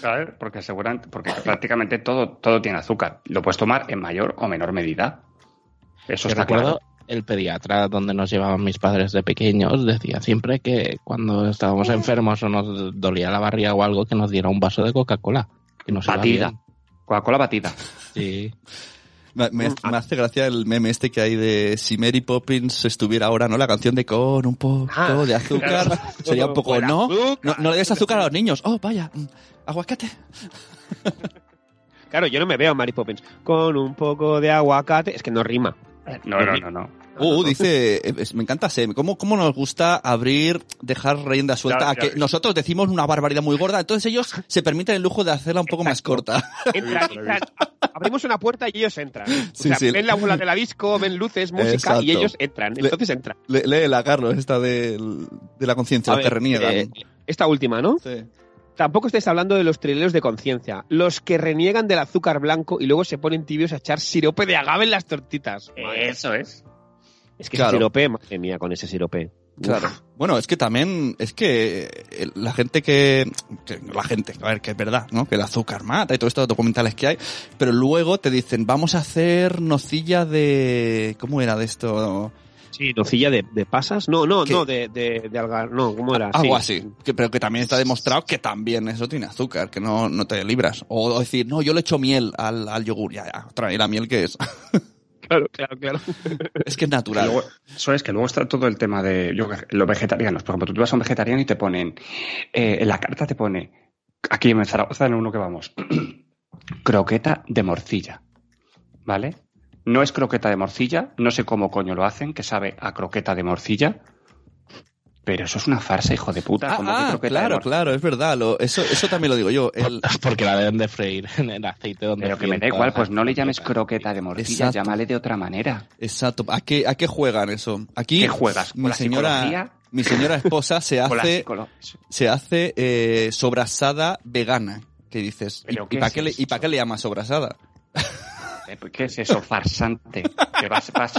¿Sabes? Porque seguramente, porque prácticamente todo, todo tiene azúcar. Lo puedes tomar en mayor o menor medida. Eso está recuerdo claro. El pediatra donde nos llevaban mis padres de pequeños decía siempre que cuando estábamos enfermos o nos dolía la barriga o algo que nos diera un vaso de Coca-Cola. Que nos iba Batida. Coca-Cola batida. Sí. Me, me- me hace gracia el meme este que hay de si Mary Poppins estuviera ahora, ¿no? La canción de con un poco Ah, de azúcar. Sería un poco, ¿no? ¿no? No le des azúcar a los niños. Oh, vaya. mm, Aguacate. Claro, yo no me veo a Mary Poppins con un poco de aguacate, es que no rima. No, no, no, no. Uh, dice, eh, es- me encanta Sem, ¿cómo, cómo nos gusta abrir, dejar rienda suelta Claro, a que claro. nosotros decimos una barbaridad muy gorda, entonces ellos se permiten el lujo de hacerla un poco más corta. Entran, entran, abrimos una puerta y ellos entran. O Sí, sea, sí. ven la bola de la disco, ven luces, música Exacto. y ellos entran. Le- Entonces entran. Le- Léela, Carlos, esta del- de, la conciencia, que reniegan. eh, esta última, ¿no? Sí. Tampoco estáis hablando de los trileros de conciencia. Los que reniegan del azúcar blanco y luego se ponen tibios a echar sirope de agave en las tortitas. Eso es. Es que Claro. ese sirope, madre mía, con ese sirope. Claro. Bueno, es que también, es que eh, la gente que, que- la gente, a ver, que es verdad, ¿no? Que el azúcar mata y todos estos documentales que hay, pero luego te dicen, vamos a hacer nocilla de, ¿cómo era de esto? Sí, nocilla de, de pasas. No, no, ¿Qué? no, de, de, de algar. No, ¿cómo era? Algo Sí. así. Que, pero que también está demostrado que también eso tiene azúcar, que no, no te libras. O decir, no, yo le echo miel al, al yogur. Ya, ya, otra vez, la miel que es. Claro, claro, claro. es que es natural. luego, eso es que luego está todo el tema de yo, los vegetarianos. Por ejemplo, tú vas a un vegetariano y te ponen, eh, en la carta te pone, aquí en Zaragoza, en uno que vamos, croqueta de morcilla. ¿Vale? No es croqueta de morcilla, no sé cómo coño lo hacen, que sabe a croqueta de morcilla. Pero eso es una farsa, hijo de puta. Ah, ¿cómo que ah, claro, claro, es verdad. Lo, eso, eso también lo digo yo. El, Porque la deben de freír en el aceite donde Pero que me da igual, pues no le llames croqueta de morcilla, Exacto. llámale de otra manera. exacto. ¿A qué, ¿A qué juegan eso? Aquí, ¿Qué juegas? ¿Con mi la señora, psicología? mi señora esposa se hace, se hace eh, sobrasada vegana. Que dices, ¿y, ¿Pero y qué para qué, para qué le llamas sobrasada? Eh, ¿Qué es eso? Farsante. Que vas, vas,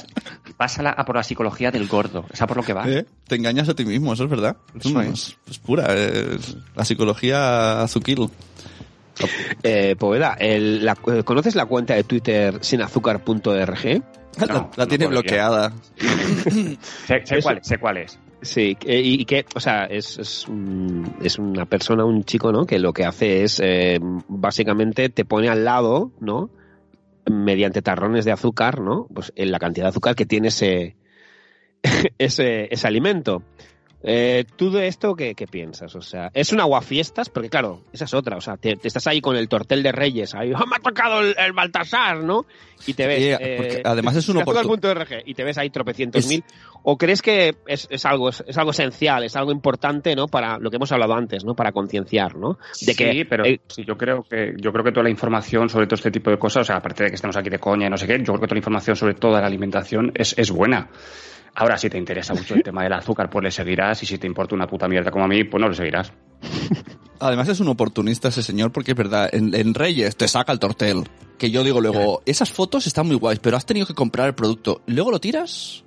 vas a, la- a por la psicología del gordo. ¿Es a por lo que va? ¿Eh? Te engañas a ti mismo, eso es verdad. Eso Mm, es. es, es pura, es la psicología azuquil. Eh, Poveda, el- la- eh, ¿conoces la cuenta de Twitter sinazúcar.org? la, No, la no tiene bloqueada. Sé, sé cuál, es, sé cuál es. Sí, y, y que, o sea, es, es, un- es una persona, un chico, ¿no? Que lo que hace es, eh, básicamente, te pone al lado, ¿no? Mediante tarrones de azúcar, ¿no? Pues en la cantidad de azúcar que tiene ese, ese, ese alimento. Eh, ¿Tú de esto qué, qué piensas? O sea, es un aguafiestas, porque claro, esa es otra. O sea, te, te estás ahí con el tortel de Reyes, ahí, ¡ah, me ha tocado el, el Baltasar, ¿no? Y te ves. Sí, eh, porque además es un sinazúcar.org, y te ves ahí tropecientos Es- mil. ¿O crees que es, es algo es, es algo esencial, es algo importante, ¿no? Para lo que hemos hablado antes, ¿no? Para concienciar, ¿no? De sí, que pero eh, sí, yo creo que yo creo que toda la información sobre todo este tipo de cosas, o sea, aparte de que estemos aquí de coña y no sé qué, yo creo que toda la información sobre toda la alimentación es, es buena. Ahora, si te interesa mucho el tema del azúcar, pues le seguirás, y si te importa una puta mierda como a mí, pues no le seguirás. Además es un oportunista ese señor porque es verdad, en, en Reyes te saca el tortel. Que yo digo luego, esas fotos están muy guays, pero has tenido que comprar el producto. ¿Luego lo tiras?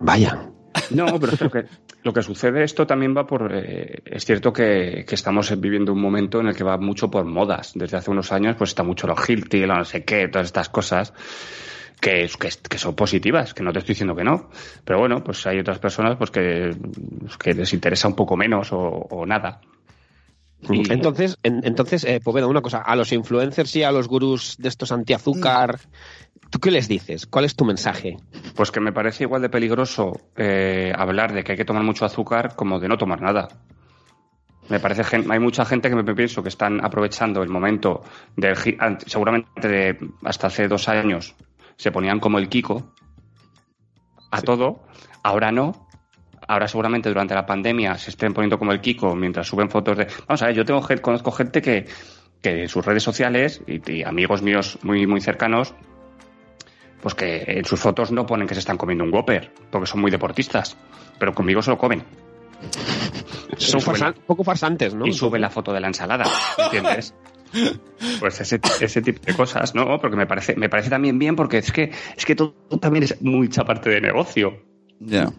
Vaya. No, pero es que lo que, lo que sucede, esto también va por... eh, es cierto que, que estamos viviendo un momento en el que va mucho por modas. Desde hace unos años, pues está mucho los Hilti, lo no sé qué, todas estas cosas que, son positivas, que no te estoy diciendo que no. Pero bueno, pues hay otras personas pues que, que les interesa un poco menos o, o nada. Y- Entonces, en- entonces eh, Poveda, una cosa, a los influencers y a los gurús de estos antiazúcar, ¿tú qué les dices? ¿Cuál es tu mensaje? Pues que me parece igual de peligroso eh, hablar de que hay que tomar mucho azúcar como de no tomar nada. Me parece hay mucha gente que me pienso que están aprovechando el momento del seguramente de hasta hace dos años se ponían como el Kiko a todo, ahora no. Ahora seguramente durante la pandemia se estén poniendo como el Kiko mientras suben fotos de... Vamos a ver, yo tengo conozco gente que, que en sus redes sociales y, y amigos míos muy, muy cercanos pues que en sus fotos no ponen que se están comiendo un Whopper, porque son muy deportistas, pero conmigo se lo comen. Son farsan- poco farsantes, ¿no? y suben la foto de la ensalada, ¿entiendes? Pues ese, ese tipo de cosas, ¿no? Porque me parece, me parece también bien, porque es que, es que todo también es mucha parte de negocio. Ya.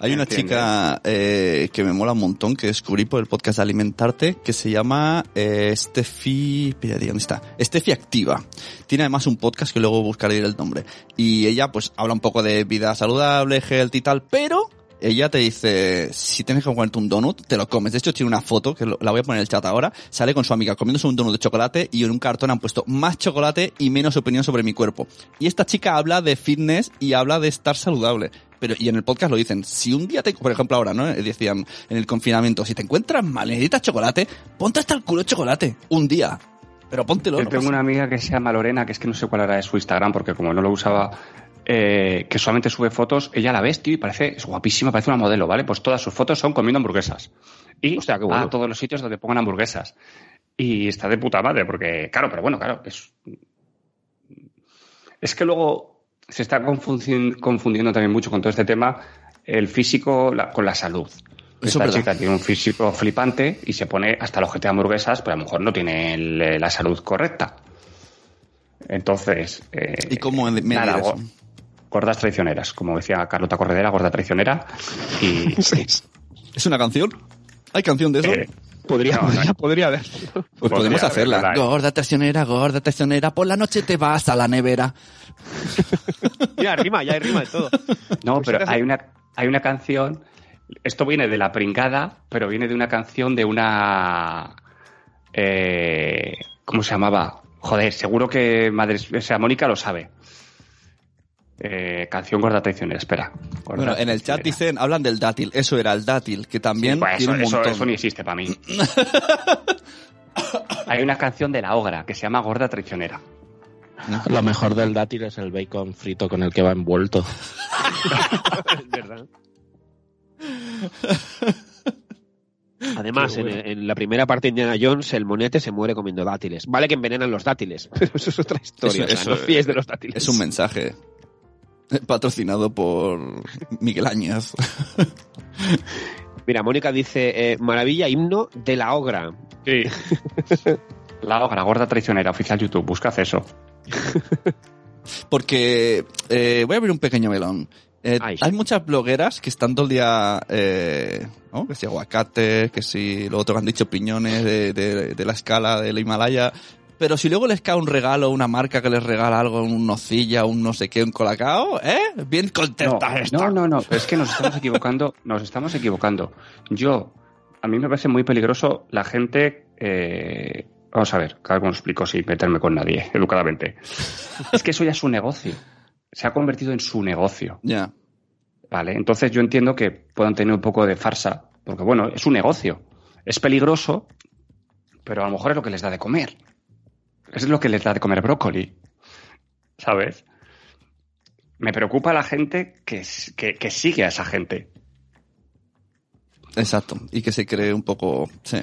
Hay una Entiendo. chica eh, que me mola un montón, que descubrí por el podcast de Alimentarte, que se llama eh, Steffi... ¿dónde está? Steffi Activa. Tiene además un podcast que luego buscaré el nombre. Y ella pues habla un poco de vida saludable, health y tal, pero ella te dice, si tienes que comerte un donut, te lo comes. De hecho, tiene una foto, que la voy a poner en el chat ahora, sale con su amiga comiéndose un donut de chocolate y en un cartón han puesto más chocolate y menos opinión sobre mi cuerpo. Y esta chica habla de fitness y habla de estar saludable. Pero, y en el podcast lo dicen, si un día te, por ejemplo ahora, ¿no? Decían en el confinamiento, si te encuentras mal y necesitas chocolate, ponte hasta el culo de chocolate, un día. Pero póntelo. Yo no tengo pasa una amiga que se llama Lorena, que es que no sé cuál era de su Instagram, porque como no lo usaba, eh, que solamente sube fotos, ella la ves, tío, y parece, es guapísima, parece una modelo, ¿vale? Pues todas sus fotos son comiendo hamburguesas. Y Hostia, qué bueno. a todos los sitios donde pongan hamburguesas. Y está de puta madre, porque, claro, pero bueno, claro, es. Es que luego se está confundi- confundiendo también mucho con todo este tema el físico la- con la salud. Eso Esta chica tiene un físico flipante y se pone hasta el ojete de hamburguesas, pero a lo mejor no tiene el- la salud correcta. Entonces. eh, ¿Y cómo medir nada, eso? Go- gordas traicioneras, como decía Carlota Corredera, gorda traicionera. Y ¿Es una canción? ¿Hay canción de eso? eh, Podría, No, no, no. podría haber. pues podría podemos haber, hacerla. ¿verdad? Gorda traicionera, gorda traicionera, por la noche te vas a la nevera. Ya rima, ya hay rima de todo. no, Pues pero hay una, hay una canción. Esto viene de la pringada, pero viene de una canción de una. eh, ¿Cómo se llamaba? Joder, seguro que Madre, o sea, Mónica lo sabe. Eh, canción gorda traicionera, espera. Gorda Bueno, en el chat dicen, hablan del dátil. Eso era el dátil, que también Sí, pues tiene eso, un montón. eso ni existe para mí. Hay una canción de la Ogra que se llama Gorda Traicionera. Lo mejor del dátil es el bacon frito con el que va envuelto. Es verdad. Además, en, la primera parte de Indiana Jones, el monete se muere comiendo dátiles. Vale que envenenan los dátiles, pero eso es otra historia. Eso- o sea, eso- no os fíes de los dátiles. Es un mensaje patrocinado por Miguel Áñez. Mira, Mónica dice, eh, maravilla, himno de la ogra. Sí. La Ogra, Gorda Traicionera, oficial YouTube. Buscad eso. Porque eh, voy a abrir un pequeño melón. Eh, Ay. hay muchas blogueras que están todo el día, eh, ¿no? que si aguacate, que si lo otro que han dicho piñones de, de- de la escala del Himalaya. Pero si luego les cae un regalo, una marca que les regala algo, un nocilla, un no sé qué, un colacao, ¿eh? Bien No, contenta esta. no, no, no, es que nos estamos equivocando, nos estamos equivocando. Yo, a mí me parece muy peligroso la gente, eh, vamos a ver, cada uno lo explico sin meterme con nadie, educadamente. Es que eso ya es un negocio, se ha convertido en su negocio, Ya. ¿vale? Entonces yo entiendo que puedan tener un poco de farsa, porque bueno, es un negocio, es peligroso, pero a lo mejor es lo que les da de comer. Es lo que les da de comer brócoli, ¿sabes? Me preocupa la gente que, que, que sigue a esa gente. Exacto. Y que se cree un poco, sí.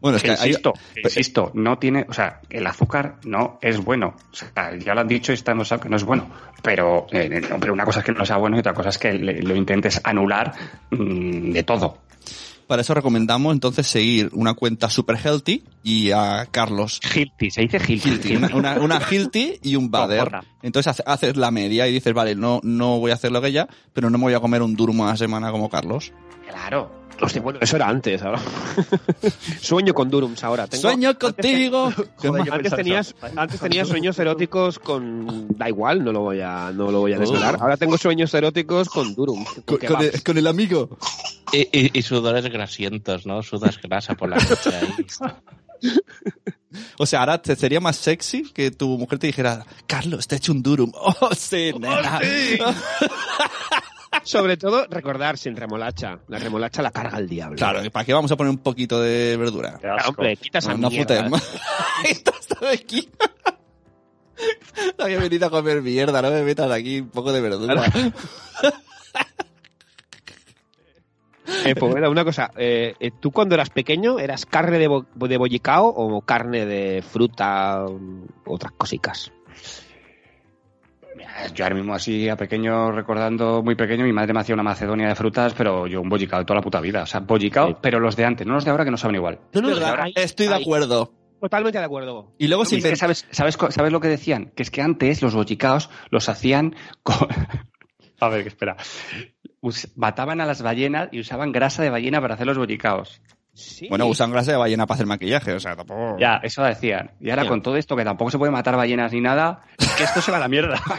Bueno, es que hay, insisto, insisto, no tiene, o sea, el azúcar no es bueno. O sea, ya lo han dicho y estamos que no es bueno. Pero, eh, pero una cosa es que no sea bueno y otra cosa es que le- lo intentes anular mm, de todo. Para eso recomendamos entonces seguir una cuenta super healthy y a Carlos Hilti, se dice Hilti. Una, una, una Hilti y un Bader. Entonces hace- haces la media y dices, vale, no, no voy a hacer lo que ella, pero no me voy a comer un durmo a la semana como Carlos. Claro. Hostia, bueno, eso era antes, ahora. Sueño con Durums ahora. Tengo- Sueño contigo. yo- Antes tenías, antes tenías sueños eróticos con. Da igual, no lo voy a, no lo voy a desvelar. Oh. Ahora tengo sueños eróticos con Durum. Con, con el, con el amigo. Y, y- y sudores grasientos, ¿no? Sudas grasa por la noche ahí. O sea, ahora te sería más sexy que tu mujer te dijera, Carlos, te he hecho un durum. Oh, sí, nena. Sobre todo, recordar sin remolacha. La remolacha la carga el diablo. Claro, ¿para qué vamos a poner un poquito de verdura? Claro, hombre, quita esa No, no mierda. putemos. Estás de aquí. Había venido a comer mierda, no me metas aquí un poco de verdura. Eh, pues, mira, una cosa, eh, eh, ¿tú cuando eras pequeño eras carne de, bo- de bollicao o carne de fruta, um, otras cositas? Yo ahora mismo así a pequeño, recordando muy pequeño, mi madre me hacía una macedonia de frutas, pero yo un bollicao toda la puta vida. O sea, bollicao, Sí. pero los de antes, no los de ahora que no saben igual. No, no, Estoy de ahí- acuerdo. Totalmente de acuerdo. Y luego es que. ¿sabes, sabes, ¿Sabes lo que decían? Que es que antes los bollicaos los hacían con... A ver, espera. Mataban a las ballenas y usaban grasa de ballena para hacer los bollicaos. Sí. Bueno, usan grasa de ballena para hacer maquillaje, o sea, tampoco... Ya, eso decían. Y ahora Ya. con todo esto, que tampoco se puede matar ballenas ni nada, que esto se va a la mierda.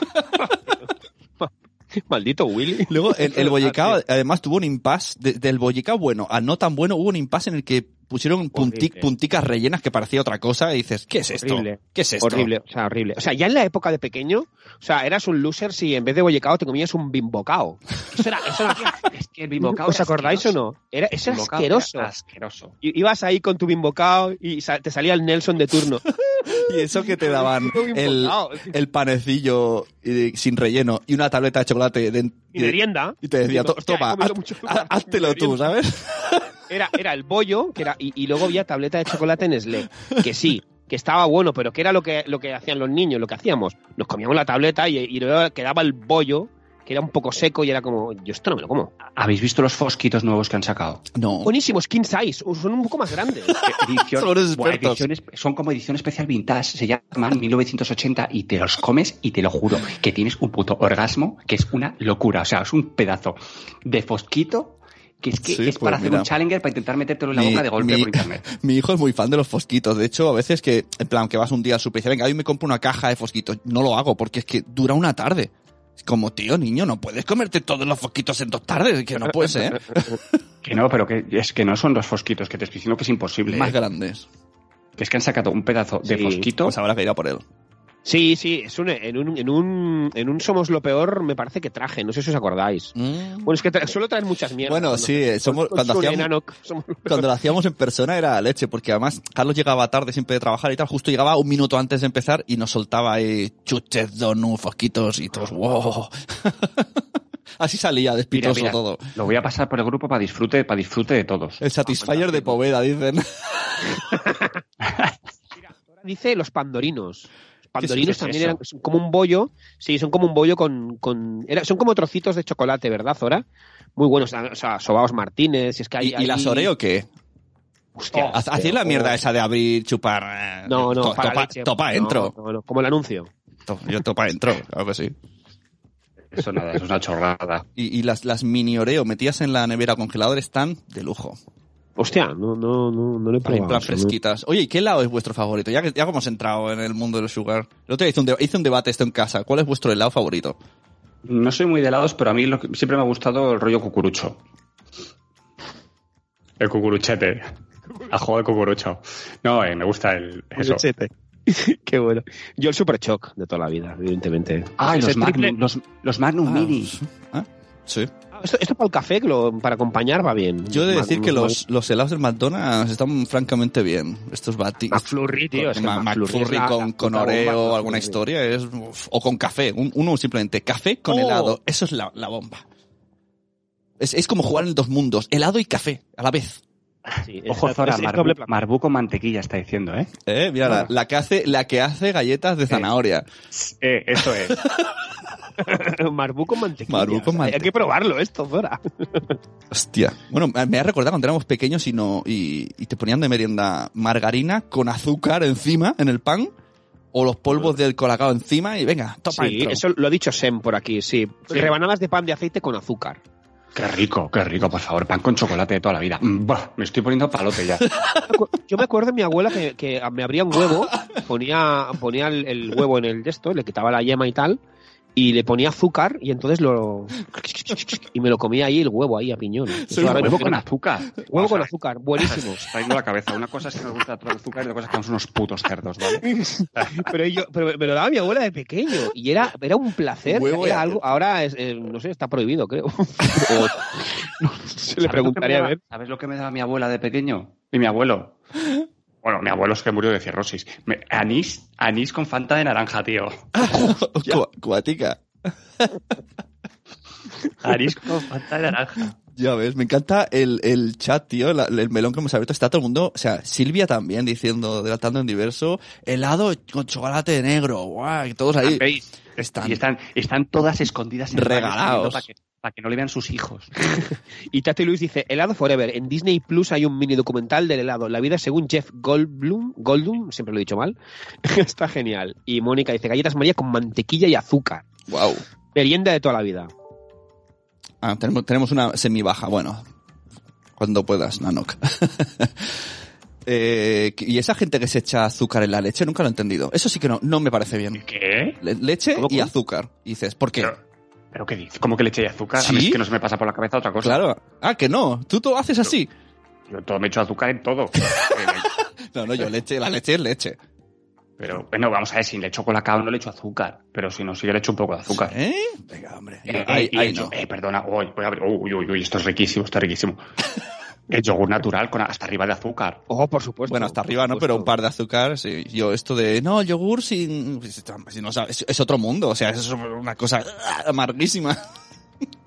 Maldito Willy. Luego, el, el bollicao, además, tuvo un impasse. de- del bollicao bueno a no tan bueno, hubo un impasse en el que pusieron punti- Horrible. punticas rellenas que parecía otra cosa y dices, ¿qué es esto? Horrible. ¿Qué es esto? Horrible, o sea, horrible. O sea, ya en la época de pequeño, o sea, eras un loser si en vez de bollicao te comías un bimbocao. Eso era, eso era, es que el bimbocao ¿Os era acordáis o asqueroso. no? Era, eso era asqueroso. era asqueroso. I- Ibas ahí con tu bimbocao y sa- te salía el Nelson de turno. Y eso que te daban el, el panecillo eh, sin relleno y una tableta de chocolate de- Y merienda. y te decía, toma, haz- háztelo tú, merienda". ¿sabes? Era, era el bollo, que era, y, y luego había tableta de chocolate en Nestlé. Que sí, que estaba bueno, pero que era lo que, lo que hacían los niños, lo que hacíamos. Nos comíamos la tableta y, y luego quedaba el bollo que era un poco seco y era como, yo esto no me lo como. ¿Habéis visto los fosquitos nuevos que han sacado? No. Buenísimos, king size, son un poco más grandes. Edición- Son ediciones- son como edición especial vintage, se llaman 1980 y te los comes y te lo juro que tienes un puto orgasmo que es una locura. O sea, es un pedazo de fosquito que es que Sí, es pues para hacer mira. un challenger para intentar metértelo en la Mi- boca de golpe mi- por internet. Mi hijo es muy fan de los fosquitos. De hecho, a veces que, en plan, que vas un día al super y dice, venga, hoy me compro una caja de fosquitos. No lo hago porque es que dura una tarde. Es como, tío, niño, no puedes comerte todos los fosquitos en dos tardes. Que no puede ser. Que no, pero que es que no son los fosquitos, que te estoy diciendo que es imposible. Más grandes. Que es que han sacado un pedazo de Sí, fosquito. Pues habrá que ir a por él. Sí, sí, es un, en, un, en, un, en un Somos lo Peor me parece que traje, no sé si os acordáis. Mm. Bueno, es que tra- suelo traer muchas mierdas. Bueno, cuando- sí, somos, cuando hacíamos, enano, somos lo peor. cuando lo hacíamos en persona era leche, porque además Carlos llegaba tarde siempre de trabajar y tal, justo llegaba un minuto antes de empezar y nos soltaba ahí chuches, donuts, fosquitos y todos, wow. Así salía, despitoso mira, todo. Lo voy a pasar por el grupo para disfrute, para disfrute de todos. El Satisfyer de Poveda, dicen. Dice los pandorinos. Pandorinos ¿Qué es también eran son como un bollo. Sí, son como un bollo con. con era- son como trocitos de chocolate, ¿verdad, Zora? Muy buenos. O sea, sobaos Martínez. y Es que hay, ¿Y, y las Oreo qué? Hostia, ¿Haz- ¿Hacéis la mierda esa de abrir, chupar? eh, No, no, to- para topa, leche. topa No, dentro. no, no, como el anuncio. To- Yo topa dentro, claro que sí. Eso nada, eso es una chorrada. Y, y las, las mini Oreo metidas en la nevera o congelador están de lujo. Hostia, no, no, no, no lo he probado. ¿no? fresquitas. Oye, ¿y qué helado es vuestro favorito? Ya que ya hemos entrado en el mundo del sugar. El otro día hice un, de- hice un debate esto en casa. ¿Cuál es vuestro helado favorito? No soy muy de helados, pero a mí lo que- siempre me ha gustado el rollo cucurucho. El cucuruchete. A juego de cucurucho. No, eh, me gusta el eso. Lechete. Qué bueno. Yo el Super Choc de toda la vida, evidentemente. Ah, y los Magnum, los, los Magnum Ah, Mini. ¿Ah? Sí. Esto, esto para el café, lo- para acompañar va bien. Yo he de Mac- decir que los, los helados del McDonald's están francamente bien. Estos batidos. McFlurry, tío. Es que McFlurry la- con, la con puta Oreo bomba, o alguna historia es uf, o con café Un- uno simplemente café con Oh. helado eso es la, la bomba es, es como jugar en dos mundos helado y café a la vez Sí, Ojo, es- Zora, es Marbu, con mantequilla está diciendo, ¿eh? eh, mira la, la que hace la que hace galletas de zanahoria Eh, eso es. Marbú con mantequilla. Marbú con O sea, Hay que probarlo esto, Zora. hostia bueno me ha recordado cuando éramos pequeños y no y, y te ponían de merienda margarina con azúcar encima en el pan o los polvos del colacao encima y venga topa Sí, dentro. eso lo ha dicho Sem por aquí, sí. Rebanadas de pan de aceite con azúcar. Qué rico, qué rico, por favor. Pan con chocolate de toda la vida. Mm, buah, me estoy poniendo palote ya. Yo me acuerdo de mi abuela que, que me abría un huevo, ponía, ponía el, el huevo en el de esto, le quitaba la yema y tal, y le ponía azúcar y entonces lo... Y me lo comía ahí el huevo ahí a piñón. Soy Huevo con azúcar. Huevo O sea, con azúcar, buenísimo. Está yendo la cabeza. Una cosa es que nos gusta el azúcar y otra cosa es que somos unos putos cerdos, ¿vale? Pero, yo, pero me lo daba mi abuela de pequeño y era, era un placer. Huevo era algo, ahora es, eh, no sé, está prohibido, creo. O- se le ¿Sabes preguntaría a ver. ¿Sabes lo que me daba mi abuela de pequeño? Y mi abuelo. Bueno, mi abuelo es que murió de cirrosis. Me- anís, anís con fanta de naranja, tío. Cu- cuatica Anís con fanta de naranja. Ya ves, me encanta el, el chat, tío, la- el melón que hemos abierto. Está todo el mundo, o sea, Silvia también diciendo, delatando en diverso, helado con chocolate negro, guau, y todos ahí están. Y están, están todas escondidas en Regalaos. Para que, para que no le vean sus hijos. Y Tati Luis dice, helado forever. En Disney Plus hay un mini documental del helado. La vida según Jeff Goldblum, Goldblum, siempre lo he dicho mal. Está genial. Y Mónica dice, galletas María con mantequilla y azúcar. Wow. Merienda de toda la vida. Ah, tenemos, tenemos una semi baja, bueno, cuando puedas, Nanok. eh, y esa gente que se echa azúcar en la leche, nunca lo he entendido. Eso sí que no, no me parece bien. ¿Qué? Le- leche ¿Cómo, y azúcar. Y dices, ¿por qué? Pero, ¿Pero qué dices? ¿Cómo que leche y azúcar? A mí ¿Sí? es que no se me pasa por la cabeza otra cosa. Claro. Ah, que no. Tú todo haces así. Yo todo me echo azúcar en todo. Eh, No, no, yo leche, la leche es leche. Pero bueno, vamos a ver, si le echo colacao no le echo azúcar. Pero si no, sí que le echo un poco de azúcar. ¿Eh? Venga, hombre. Eh, ahí eh, le ahí echo- no. eh, perdona, uy, voy a abrir- uy, uy, uy, esto es riquísimo, está riquísimo. El yogur natural con hasta arriba de azúcar. Ojo, por supuesto. Bueno, hasta arriba no, pero un par de azúcar, sí. Yo esto de, no, yogur sin... si no sabes, es, es otro mundo, o sea, es una cosa ah, amarguísima.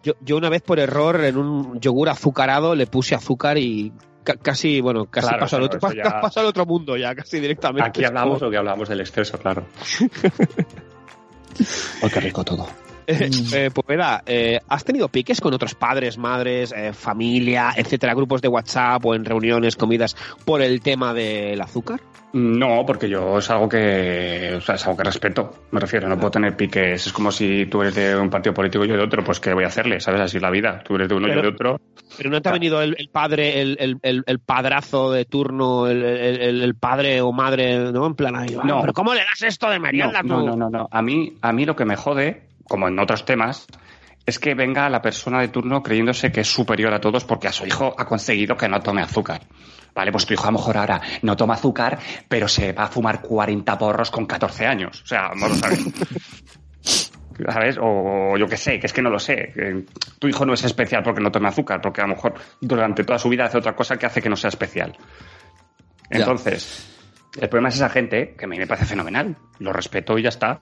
Yo, yo una vez por error en un yogur azucarado le puse azúcar y ca- casi, bueno, casi Claro, pasó, al otro, ya- pasó al otro mundo ya, casi directamente. Aquí hablamos lo que hablamos del exceso, claro. Oh, qué rico todo. Eh, eh, Poveda, eh, ¿has tenido piques con otros padres, madres, eh, familia, etcétera, grupos de WhatsApp o en reuniones, comidas, por el tema del azúcar? No, porque yo es algo que, o sea, es algo que respeto. Me refiero, no puedo tener piques. Es como si tú eres de un partido político y yo de otro, pues ¿qué voy a hacerle? ¿Sabes? Así es la vida. Tú eres de uno y yo de otro. Pero no te ha venido el, el padre, el, el- el- el padrazo de turno, el, el- el padre o madre, ¿no? En plan, ahí, No. pero ¿cómo le das esto de No, merienda tú? no, no, no, no. A mí, a mí lo que me jode, como en otros temas, es que venga la persona de turno creyéndose que es superior a todos porque a su hijo ha conseguido que no tome azúcar. Vale, pues tu hijo a lo mejor ahora no toma azúcar, pero se va a fumar 40 porros con 14 años. O sea, vamos a ver. ¿Sabes? O yo qué sé, que es que no lo sé. que tu hijo no es especial porque no tome azúcar, porque a lo mejor durante toda su vida hace otra cosa que hace que no sea especial. Ya. Entonces, el problema es esa gente, que a mí me parece fenomenal. Lo respeto y ya está.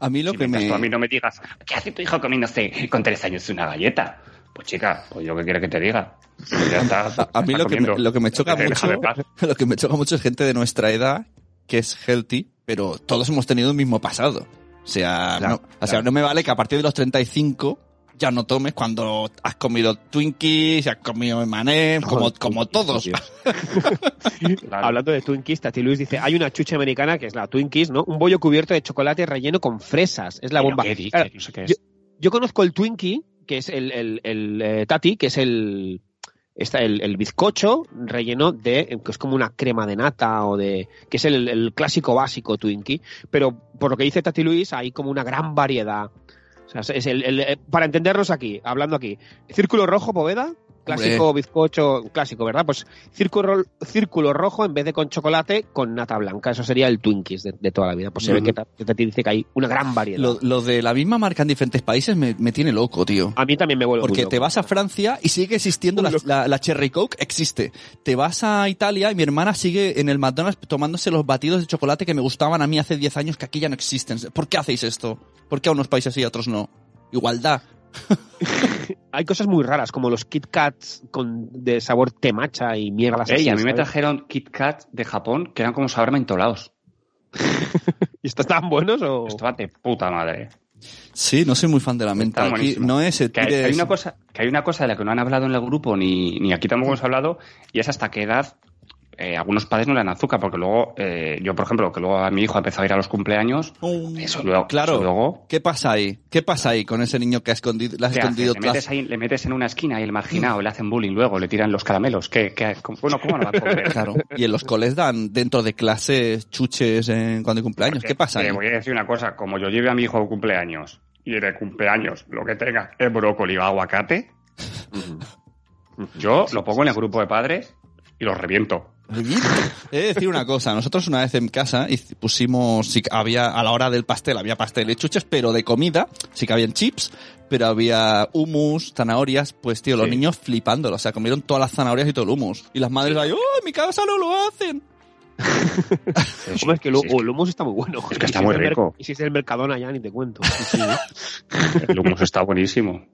A mí lo Si que me... tú a mí no me digas, ¿qué hace tu hijo comiéndose con tres años una galleta? Pues chica, pues yo qué quiere que te diga. Pues ya está. A mí está lo que, me, lo que me choca mucho, lo que me choca mucho es gente de nuestra edad que es healthy, pero todos hemos tenido un mismo pasado. O sea, Claro, no, o sea, claro. no me vale que a partir de los 35 ya no tomes cuando has comido Twinkies, has comido M&M's, como, como todos. Claro. Hablando de Twinkies, Tati Luis dice, hay una chucha americana que es la Twinkies, ¿no? Un bollo cubierto de chocolate relleno con fresas. Es la Pero bomba. ¿qué dices? Claro, No sé qué es. yo, yo conozco el Twinkie, que es el, el, el, eh, Tati, que es el, está el, el bizcocho relleno de, que es como una crema de nata o de, que es el, el clásico básico Twinkie, pero por lo que dice Tati Luis hay como una gran variedad. O sea, es el, el- eh, para entendernos aquí, hablando aquí, círculo rojo, Poveda, clásico bizcocho, clásico, ¿verdad? Pues círculo, círculo rojo en vez de con chocolate, con nata blanca. Eso sería el Twinkies de, de toda la vida. Pues se ve Ujú. que Tati dice que hay una gran variedad. Lo, lo de la misma marca en diferentes países me, me tiene loco, tío. a mí también me vuelve muy Porque loco. te vas a Francia y sigue existiendo la, la- la Cherry Coke, existe. Te vas a Italia y mi hermana sigue en el McDonald's tomándose los batidos de chocolate que me gustaban a mí hace 10 años que aquí ya no existen. ¿Por qué hacéis esto? ¿Por qué a unos países sí y a otros no? Igualdad. Hay cosas muy raras, como los Kit Kats con, de sabor temacha y mierdas Ey, así, a mí me trajeron Kit Kat de Japón que eran como sabor mentolados. ¿Y estos estaban buenos o...? Estaba de puta madre. Sí, no soy muy fan de la menta. Aquí no es el Que hay, hay una cosa, que hay una cosa de la que no han hablado en el grupo ni, ni aquí tampoco hemos hablado y es hasta qué edad eh, algunos padres no le dan azúcar porque luego eh, yo por ejemplo que luego a mi hijo ha empezado a ir a los cumpleaños eso luego Claro. eso luego ¿Qué pasa ahí? ¿Qué pasa ahí con ese niño que ha escondido, le has escondido le metes ahí le metes en una esquina y el marginado le hacen bullying luego le tiran los caramelos ¿Qué, qué, cómo- bueno cómo no va a comer Claro. Y en los coles dan dentro de clases chuches en, cuando hay cumpleaños. ¿Qué pasa ahí? Te voy a decir una cosa, como yo lleve a mi hijo de cumpleaños y de cumpleaños lo que tenga es brócoli o aguacate, yo lo pongo en el grupo de padres y lo reviento. He de decir una cosa, nosotros una vez en casa pusimos, sí había, a la hora del pastel, había pastel y chuches, pero de comida, sí que habían chips, pero había hummus, zanahorias, pues tío, los Sí. niños flipándolo, o sea, comieron todas las zanahorias y todo el hummus. Y las madres ahí, ¡oh, en mi casa no lo hacen! Hombre, es que Sí, sí, el hummus está muy bueno. Es que está si muy rico. Y si es del Mercadona ya ni te cuento. Sí, sí. El hummus está buenísimo.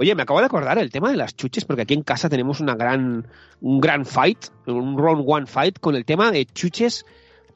Oye, me acabo de acordar el tema de las chuches, porque aquí en casa tenemos una gran, un gran fight, un round one fight con el tema de chuches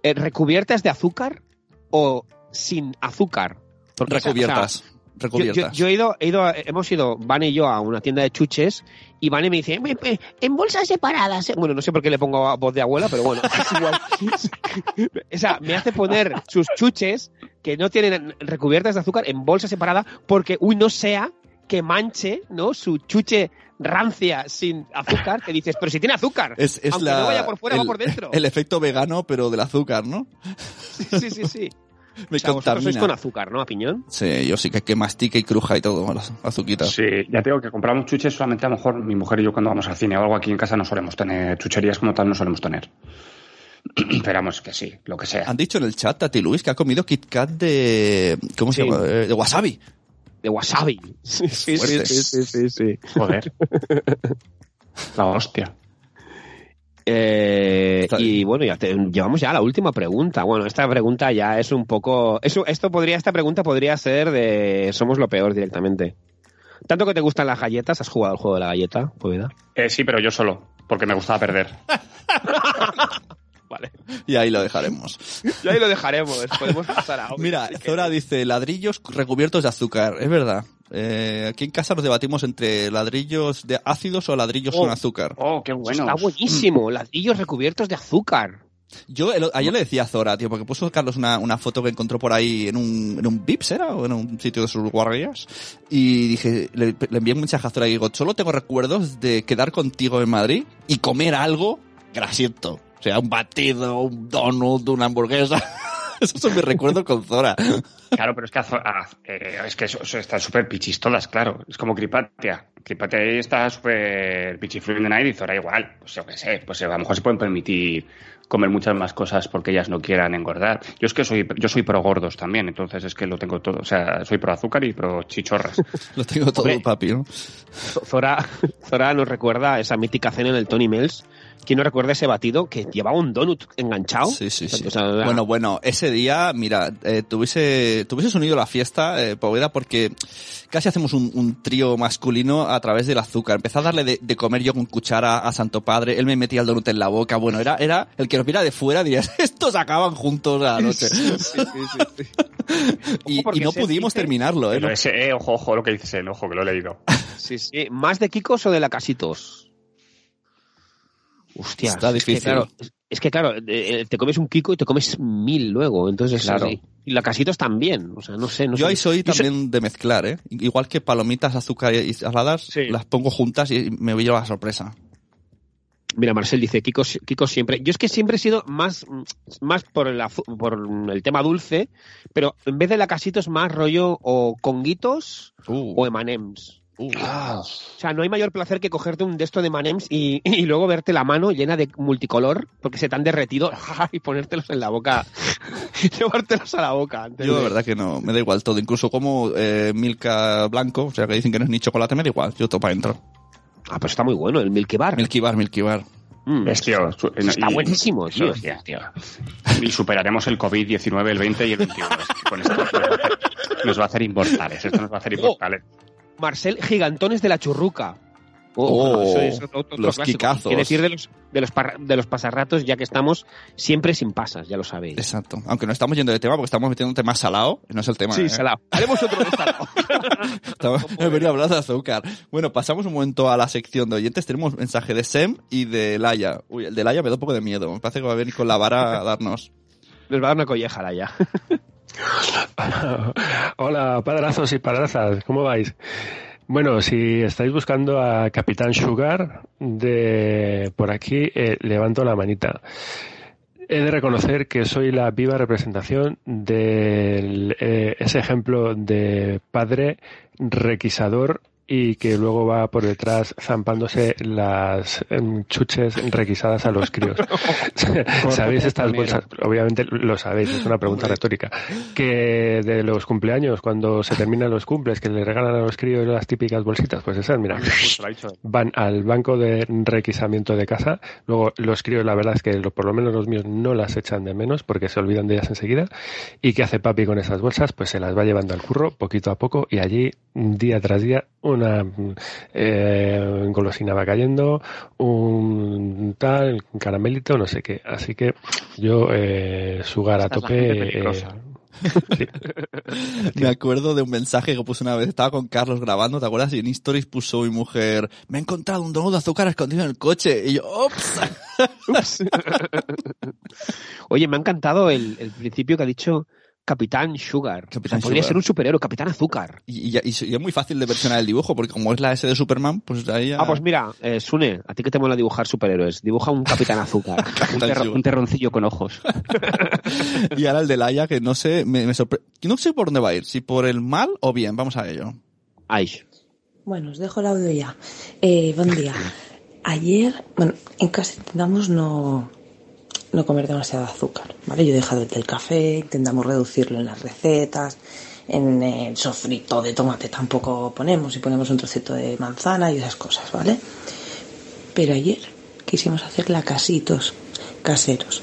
eh, recubiertas de azúcar o sin azúcar. Porque, Recubiertas. o sea, yo, recubiertas. yo- yo he ido, he ido, hemos ido, Vane y yo, a una tienda de chuches y Vane me dice, "Me- me- en bolsas separadas. ¿eh?". Bueno, no sé por qué le pongo voz de abuela, pero bueno, es igual. o sea, me hace poner sus chuches que no tienen recubiertas de azúcar en bolsa separada porque, uy, no sea que manche, ¿no? Su chuche rancia sin azúcar, que dices, pero si tiene azúcar. es, es aunque la, no vaya por fuera, el, va por dentro. el efecto vegano, pero del azúcar, ¿no? Sí, sí, sí. Me O sea, vosotros sois contamina. con azúcar, ¿no? A piñón. Sí, yo sí que, que mastique y cruja y todo, las azuquitas. Sí, ya tengo que compramos chuches solamente a lo mejor mi mujer y yo cuando vamos al cine o algo aquí en casa no solemos tener chucherías como tal, no solemos tener. Esperamos que sí, lo que sea. Han dicho en el chat, Tati Luis, que ha comido Kit Kat de... ¿Cómo se llama? Eh, De wasabi. De wasabi. Sí, sí, sí, sí, sí, sí. Joder. La hostia. Eh, y bueno, ya te- llevamos ya a la última pregunta. Bueno, esta pregunta ya es un poco. Eso, esto podría, esta pregunta podría ser de somos lo peor directamente. Tanto que te gustan las galletas, ¿has jugado el juego de la galleta, Poveda? Eh, sí, pero yo solo, porque me gustaba perder. Vale. Y ahí lo dejaremos. Y ahí lo dejaremos. Podemos pasar a Mira, Zora dice ladrillos recubiertos de azúcar. Es verdad. Eh, aquí en casa nos debatimos entre ladrillos de ácidos o ladrillos Oh. con azúcar. Oh, qué bueno. Está buenísimo. Ladrillos recubiertos de azúcar. Yo el- ayer le decía a Zora, tío, porque puso Carlos una, una foto que encontró por ahí en un, en un Vips, ¿era? O en un sitio de sus guardias. Y dije, le, le envié un mensaje a Zora y digo, solo tengo recuerdos de quedar contigo en Madrid y comer algo grasiento. O sea, un batido, un donut, una hamburguesa. Esos son mis recuerdos con Zora. Claro, pero es que, eh, es que eso, eso están súper pichis todas, claro. Es como Cripatia. Cripatia ahí está súper pichifluent de y Zora igual. Pues yo qué sé, pues a lo mejor se pueden permitir comer muchas más cosas porque ellas no quieran engordar. Yo es que soy, yo soy pro gordos también, entonces es que lo tengo todo. O sea, soy pro azúcar y pro chichorras. Lo tengo todo, Hombre. papi, ¿no? Zora, Zora nos recuerda esa mítica cena en el Tony Mills. ¿Quién no recuerda ese batido que llevaba un donut enganchado? Sí, sí, sí. O sea, Bueno, bueno, ese día, mira, eh, tuviese, tuviese unido la fiesta, eh, Poveda, porque casi hacemos un, un trío masculino a través del azúcar. Empecé a darle de, de comer yo con cuchara a Santo Padre, él me metía el donut en la boca. Bueno, era, era el que nos mira de fuera diría, estos acaban juntos a la noche. y, Ojo, porque y no pudimos dice- terminarlo, ¿eh? Pero ese, eh, ojo, ojo, lo que dices, eh, ojo, que lo he leído. Sí, sí. ¿Más de Kikos o de la Casitos? Hostia. Está es difícil. Que, claro, es, que claro, eh, te comes un Kiko y te comes mil luego. Entonces, Claro. sí. Y la Casitos también. O sea, no sé. No Yo sé. ahí soy Yo soy- también de mezclar, ¿eh? Igual que palomitas, azúcar y saladas, Sí. las pongo juntas y me voy a la sorpresa. Mira, Marcel dice, Kiko, Kiko siempre. Yo es que siempre he sido más, más por, el, azu- por el tema dulce, pero en vez de la Casitos más rollo o conguitos Uh, o emanems. Uh. O sea, no hay mayor placer que cogerte un de esto de Manems y, y luego verte la mano llena de multicolor porque se te han derretido y ponértelos en la boca. Llevártelos a la boca. antes Yo de verdad que no, me da igual todo. Incluso como eh, Milka blanco, o sea que dicen que no es ni chocolate, me da igual. Yo todo para adentro. Ah, pues está muy bueno, el Milky Bar. Milky Bar, Milky Bar. Mm, Es, tío, su- está y- buenísimo, tío. Y superaremos el COVID-19, el 20 y el 21. Es que con esto nos va a hacer- nos va a hacer inmortales. Esto nos va a hacer inmortales. Marcel, gigantones de la churruca. Oh, eso es otro- otro los clásico. quicazos. Quiere decir de los, de, los parra- de los pasarratos, ya que estamos siempre sin pasas, ya lo sabéis. Exacto. Aunque no estamos yendo de tema porque estamos metiendo un tema salado, no es el tema. Sí, ¿eh? salado. Haremos otro de salado. Estamos, he venido a hablar de azúcar. Bueno, pasamos un momento a la sección de oyentes. Tenemos mensaje de Sem y de Laia. Uy, el de Laia me da un poco de miedo. Me parece que va a venir con la vara a darnos. Nos va a dar una colleja la ya. Hola, padrazos y padrazas, ¿cómo vais? Bueno, si estáis buscando a Capitán Sugar de por aquí, eh, levanto la manita. He de reconocer que soy la viva representación de ese ejemplo de padre requisador y que luego va por detrás zampándose las em, chuches requisadas a los críos. ¿Sabéis estas bolsas? Obviamente lo sabéis, es una pregunta retórica. Que de los cumpleaños, cuando se terminan los cumples, que le regalan a los críos las típicas bolsitas, pues esas, mira, van al banco de requisamiento de casa. Luego los críos, la verdad es que por lo menos los míos no las echan de menos porque se olvidan de ellas enseguida. ¿Y qué hace papi con esas bolsas? Pues se las va llevando al curro poquito a poco y allí día tras día una eh, golosina va cayendo, un tal, un caramelito, no sé qué. Así que yo eh, sugar a tope. eh, sí. Me acuerdo de un mensaje que puse una vez. Estaba con Carlos grabando, ¿te acuerdas? Y en Stories puso mi mujer, me he encontrado un donut de azúcar escondido en el coche. Y yo, ¡ops! Oye, me ha encantado el, el principio que ha dicho Capitán Sugar. Capitán O sea, podría Sugar. ser un superhéroe, Capitán Azúcar. Y, y ya- y s- y es muy fácil de versionar el dibujo, porque como es la S de Superman, pues ahí ya... Ah, pues mira, eh, Sune, a ti que te mola dibujar superhéroes, dibuja un Capitán Azúcar. Un, terro- terroncillo con ojos. Y ahora el de Laia, que no sé, me, me sorpre- No sé por dónde va a ir, si por el mal o bien, vamos a ello. Ay, Bueno, os dejo el audio ya. Eh, buen día. Ayer, bueno, en casa intentamos no, no comer demasiado azúcar, ¿vale? Yo he dejado el del café, intentamos reducirlo en las recetas, en el sofrito de tomate tampoco ponemos y ponemos un trocito de manzana y esas cosas, ¿vale? Pero ayer quisimos hacer lacasitos caseros.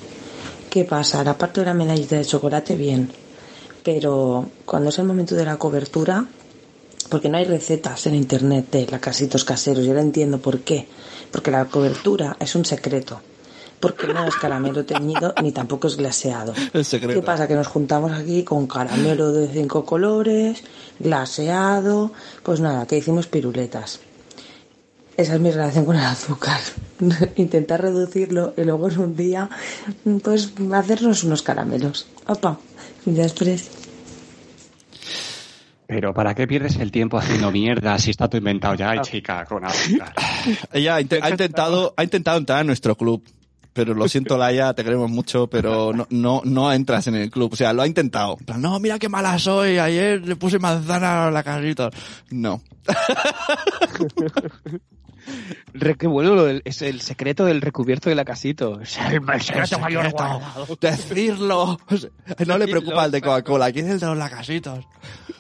¿Qué pasa? La parte de la medallita de chocolate, bien. Pero cuando es el momento de la cobertura, porque no hay recetas en internet de lacasitos caseros, yo lo entiendo por qué, porque la cobertura es un secreto. Porque no es caramelo teñido ni tampoco es glaseado. El secreto. ¿Qué pasa? Que nos juntamos aquí con caramelo de cinco colores, glaseado, pues nada, que hicimos piruletas. Esa es mi relación con el azúcar. Intentar reducirlo y luego en un día, pues hacernos unos caramelos. Opa, y después. Pero ¿para qué pierdes el tiempo haciendo mierda si está todo inventado ya, Ay, chica, con azúcar? Ella ha, inte- ha intentado, ha intentado entrar en nuestro club. Pero lo siento, Laia, te queremos mucho, pero no, no, no entras en el club. O sea, lo ha intentado. No, mira qué mala soy. Ayer le puse manzana a la casita. No. Qué bueno lo del- es el secreto del recubierto de la casito. Es el, el secreto mayor guardado. Decirlo. No le preocupa el de Coca-Cola. ¿Quién es el de los lacasitos?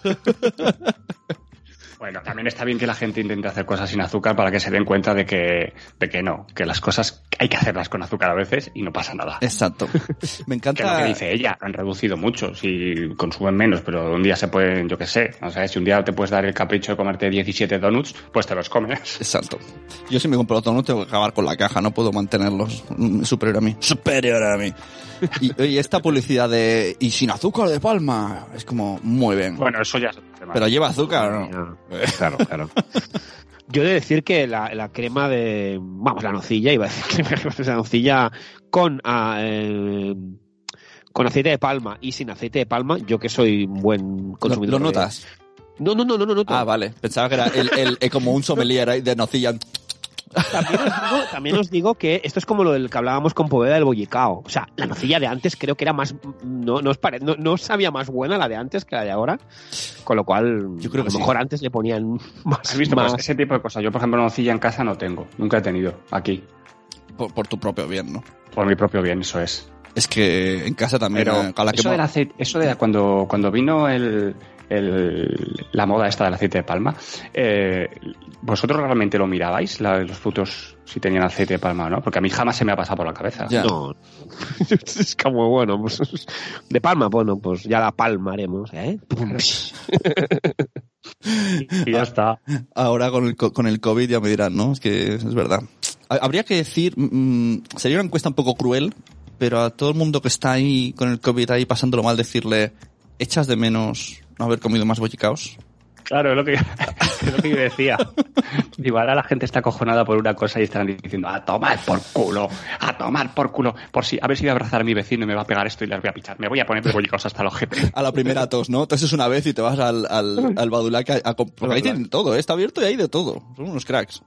Bueno, también está bien que la gente intente hacer cosas sin azúcar para que se den cuenta de que, de que no, que las cosas hay que hacerlas con azúcar a veces y no pasa nada. Exacto. Me Que es lo encanta. que dice ella, han reducido mucho, si consumen menos, pero un día se pueden, yo qué sé, o sea, si un día te puedes dar el capricho de comerte 17 donuts, pues te los comes. Exacto. Yo si me compro otro no tengo que acabar con la caja, no puedo mantenerlos mm, superior a mí. Superior a mí. Y, y esta publicidad de y sin azúcar de palma es como muy bien. Bueno, eso ya Pero lleva azúcar, ¿o ¿no? Claro, claro. Yo he de decir que la, la crema de. Vamos, la nocilla, iba a decir que la nocilla con. ah, eh, con aceite de palma y sin aceite de palma, yo que soy un buen ¿Lo, consumidor. lo de- notas? No, no, no, no, no noto. Ah, vale. Pensaba que era el, el- el- como un sommelier de nocilla. También os, digo, también os digo que esto es como lo del que hablábamos con Poveda del bollicao. O sea, la nocilla de antes creo que era más. No, no, os pare- no, no sabía más buena la de antes que la de ahora. Con lo cual, Yo creo a que lo sí. mejor antes le ponían más. ¿Has visto? más- Pues ese tipo de cosas. Yo, por ejemplo, nocilla en casa no tengo. Nunca he tenido. Aquí. Por, por tu propio bien, ¿no? Por mi propio bien, eso es. Es que en casa también. Pero eh, a la que eso, del aceite, eso de cuando, cuando vino el, el- la moda esta del aceite de palma, eh, ¿vosotros realmente lo mirabais, la- los frutos, si tenían aceite de palma o no? Porque a mí jamás se me ha pasado por la cabeza. Ya. No. es como, bueno, pues. De palma, bueno, pues ya la palma haremos, ¿eh? Y ya está. Ahora con el, co- con el COVID ya me dirán, ¿no? Es que es verdad. Ha- Habría que decir, mm, sería una encuesta un poco cruel, pero a todo el mundo que está ahí con el COVID ahí pasándolo mal decirle, ¿echas de menos no haber comido más bollicaos? Claro, es lo que, es lo que yo decía. Digo, ahora la gente está acojonada por una cosa y están diciendo, a tomar por culo, a tomar por culo, por si, a ver si voy a abrazar a mi vecino y me va a pegar esto y les voy a pichar. Me voy a poner bollicos hasta el ojete. A la primera tos, ¿no? Entonces una vez y te vas al, al, al Badulac a, Porque ahí tienen todo, ¿eh? está abierto y hay de todo. Son unos cracks.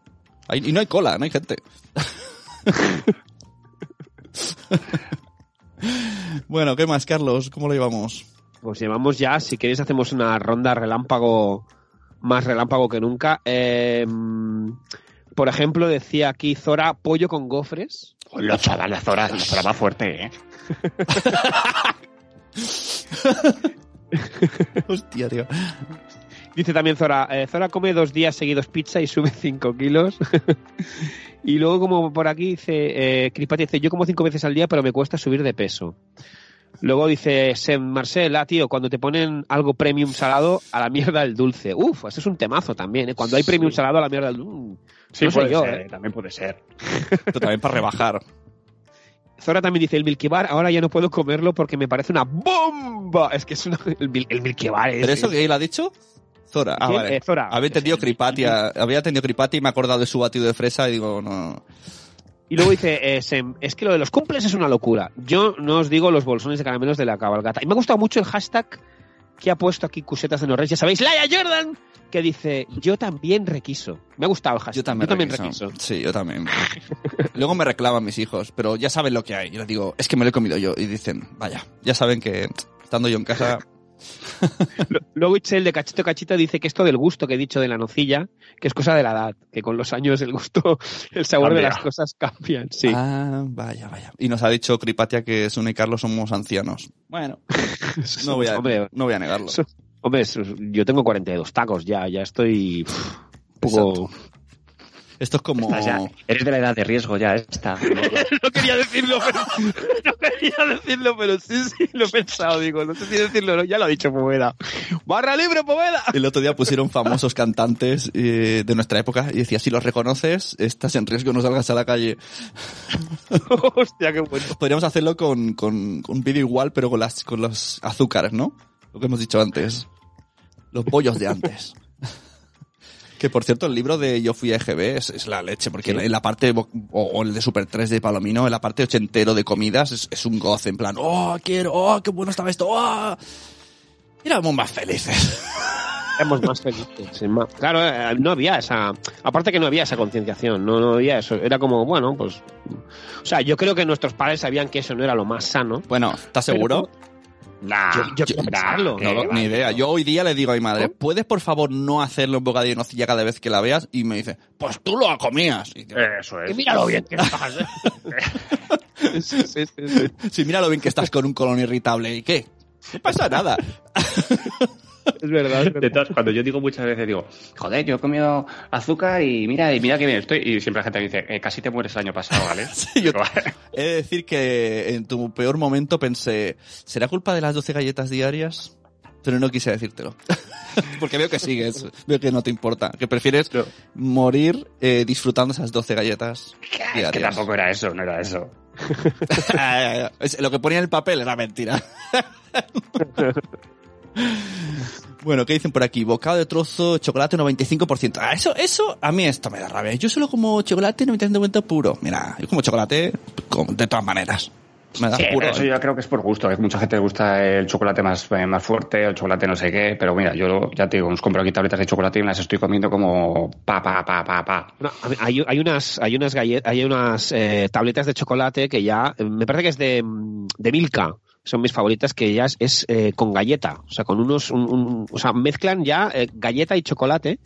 Ahí- y no hay cola, no hay gente. bueno, ¿qué más, Carlos? ¿Cómo lo llevamos? Pues llevamos ya, si queréis, hacemos una ronda relámpago, más relámpago que nunca. Eh, por ejemplo, decía aquí Zora, pollo con gofres. Los chaval, la Zora, la Zora va fuerte, ¿eh? Hostia, tío. Dice también Zora, eh, Zora come dos días seguidos pizza y sube 5 kilos. y luego, como por aquí dice, eh, Crispati dice, yo como cinco veces al día, pero me cuesta subir de peso. Luego dice Sem Marcel, ah, tío, cuando te ponen algo premium salado, a la mierda el dulce. Uf, esto es un temazo también, ¿eh? Cuando hay premium salado, a la mierda el dulce. Sí, No puede yo, ser, ¿eh? también puede ser. Esto también para rebajar. Zora también dice, el Milky Bar, ahora ya no puedo comerlo porque me parece una bomba. Es que es una, el, el Milky Bar es... ¿Pero eso que él ha dicho? Zora. Ah. Eh, Zora. Había entendido Cripati, había entendido Cripati y me he acordado de su batido de fresa y digo, no. Y luego dice, eh, Sem, es que lo de los cumples es una locura. Yo no os digo los bolsones de caramelos de la cabalgata. Y me ha gustado mucho el hashtag que ha puesto aquí Cusetas de Norres, ya sabéis, Laia Jordan, que dice, yo también requiso. Me ha gustado el hashtag. Yo también, requiso. requiso. Sí, yo también. Luego me reclaman mis hijos, pero ya saben lo que hay. Y les digo, es que me lo he comido yo. Y dicen, vaya, ya saben que estando yo en casa. Lo- Luego Itzel de Cachito Cachito dice que esto del gusto que he dicho de la nocilla, que es cosa de la edad, que con los años el gusto, el sabor de las cosas cambian. Sí. Ah, vaya, vaya. Y nos ha dicho Cripatia que Sune y Carlos somos ancianos. Bueno, no voy a, Hombre, no voy a negarlo. hombre, yo tengo 42 tacos ya, ya estoy un poco... Esto es como... Ya- eres de la edad de riesgo ya, esta. no quería decirlo, pero no quería decirlo, pero sí, sí, lo he pensado, digo, no sé si decirlo, no, ya lo ha dicho Poveda. ¡Barra libre, Poveda! El otro día pusieron famosos cantantes eh, de nuestra época y decía, si los reconoces, estás en riesgo, no salgas a la calle. Hostia, qué bueno. Podríamos hacerlo con, con, con un vídeo igual, pero con, las, con los azúcares, ¿no? Lo que hemos dicho antes. Los pollos de antes. Que por cierto, el libro de Yo fui a EGB es, es la leche, porque en la parte, o, o el de Super 3 de Palomino, en la parte ochentero de comidas, es, es un goce, en plan, oh, quiero, oh, qué bueno estaba esto, oh. Éramos más felices. Éramos más felices. más- Claro, eh, no había esa. Aparte que no había esa concienciación, no, no había eso. Era como, bueno, pues. O sea, yo creo que nuestros padres sabían que eso no era lo más sano. Bueno, ¿estás seguro? Nah, Yo, yo quiero pensarlo. No, ni idea. Yo hoy día le digo a mi madre, ¿puedes por favor no hacerle un bocadillo de nocilla cada vez que la veas? Y me dice, pues tú lo comías. Y digo, Eso Y es. míralo bien que estás. ¿eh? sí, sí, sí, sí. sí, mira lo bien que estás con un colon irritable. ¿Y qué? No pasa nada. Es verdad, es verdad. todas, cuando yo digo muchas veces, digo, joder, yo he comido azúcar y mira, y mira que bien estoy. Y siempre la gente me dice, eh, casi te mueres el año pasado, ¿vale? Sí, yo- He de decir que en tu peor momento pensé, ¿será culpa de las 12 galletas diarias? Pero no quise decírtelo. Porque veo que sigues, veo que no te importa, que prefieres No. morir eh, disfrutando esas 12 galletas es que tampoco era eso, no era eso. Es- Lo que ponía en el papel era mentira. Bueno, ¿qué dicen por aquí? Bocado de trozo, chocolate 95%. Ah, eso, eso, a mí esto me da rabia. Yo solo como chocolate 95% puro. Mira, yo como chocolate con- de todas maneras. Me da Sí, puro. eso yo creo que es por gusto, que mucha gente le gusta el chocolate más, eh, más fuerte, el chocolate no sé qué, pero mira, yo ya te digo, os compro aquí tabletas de chocolate y me las estoy comiendo como pa, pa, pa, pa, pa. No, hay, hay unas, hay unas galletas, hay unas eh, tabletas de chocolate que ya, eh, me parece que es de, de Milka, son mis favoritas, que ya es, eh, con galleta, o sea, con unos, un- un- o sea, mezclan ya eh, galleta y chocolate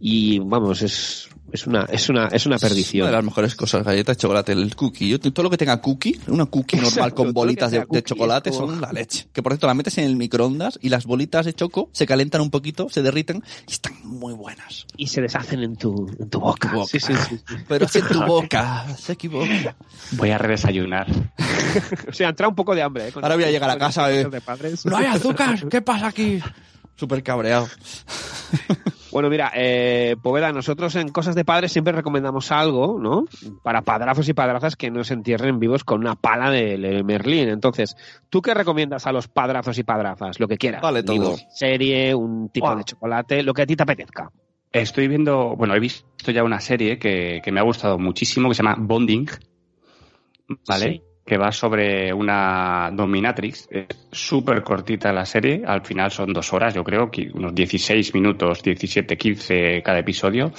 y vamos, es, es una, es una, es una Una de perdición. las mejores cosas, galletas, chocolate, el cookie. Yo, todo lo que tenga cookie, una cookie normal Exacto, con todo lo bolitas de, de chocolate es como- son la leche. Que por cierto, las metes en el microondas y las bolitas de choco se calentan un poquito, se derriten y están muy buenas. Y se deshacen en tu, en tu boca. Boca. Sí, sí, sí. Pero así en tu boca, se equivoca. Voy a redesayunar. O sea, entra un poco de hambre. ¿eh? Con Ahora voy a llegar a con casa, eh. de padres. ¡No hay azúcar! ¿Qué pasa aquí? Súper cabreado. Bueno, mira, eh, Poveda, nosotros en Cosas de Padres siempre recomendamos algo, ¿no? Para padrazos y padrazas que no se entierren vivos con una pala de, de Merlín. Entonces, ¿tú qué recomiendas a los padrazos y padrazas? Lo que quieras. Vale, todo. Libro, serie, un tipo de chocolate, lo que a ti te apetezca. Estoy viendo, bueno, he visto ya una serie que, que me ha gustado muchísimo, que se llama Bonding, ¿vale? Sí. Que va sobre una dominatrix. Es súper cortita la serie, al final son dos horas, yo creo, que unos 16 minutos, 17, 15 cada episodio.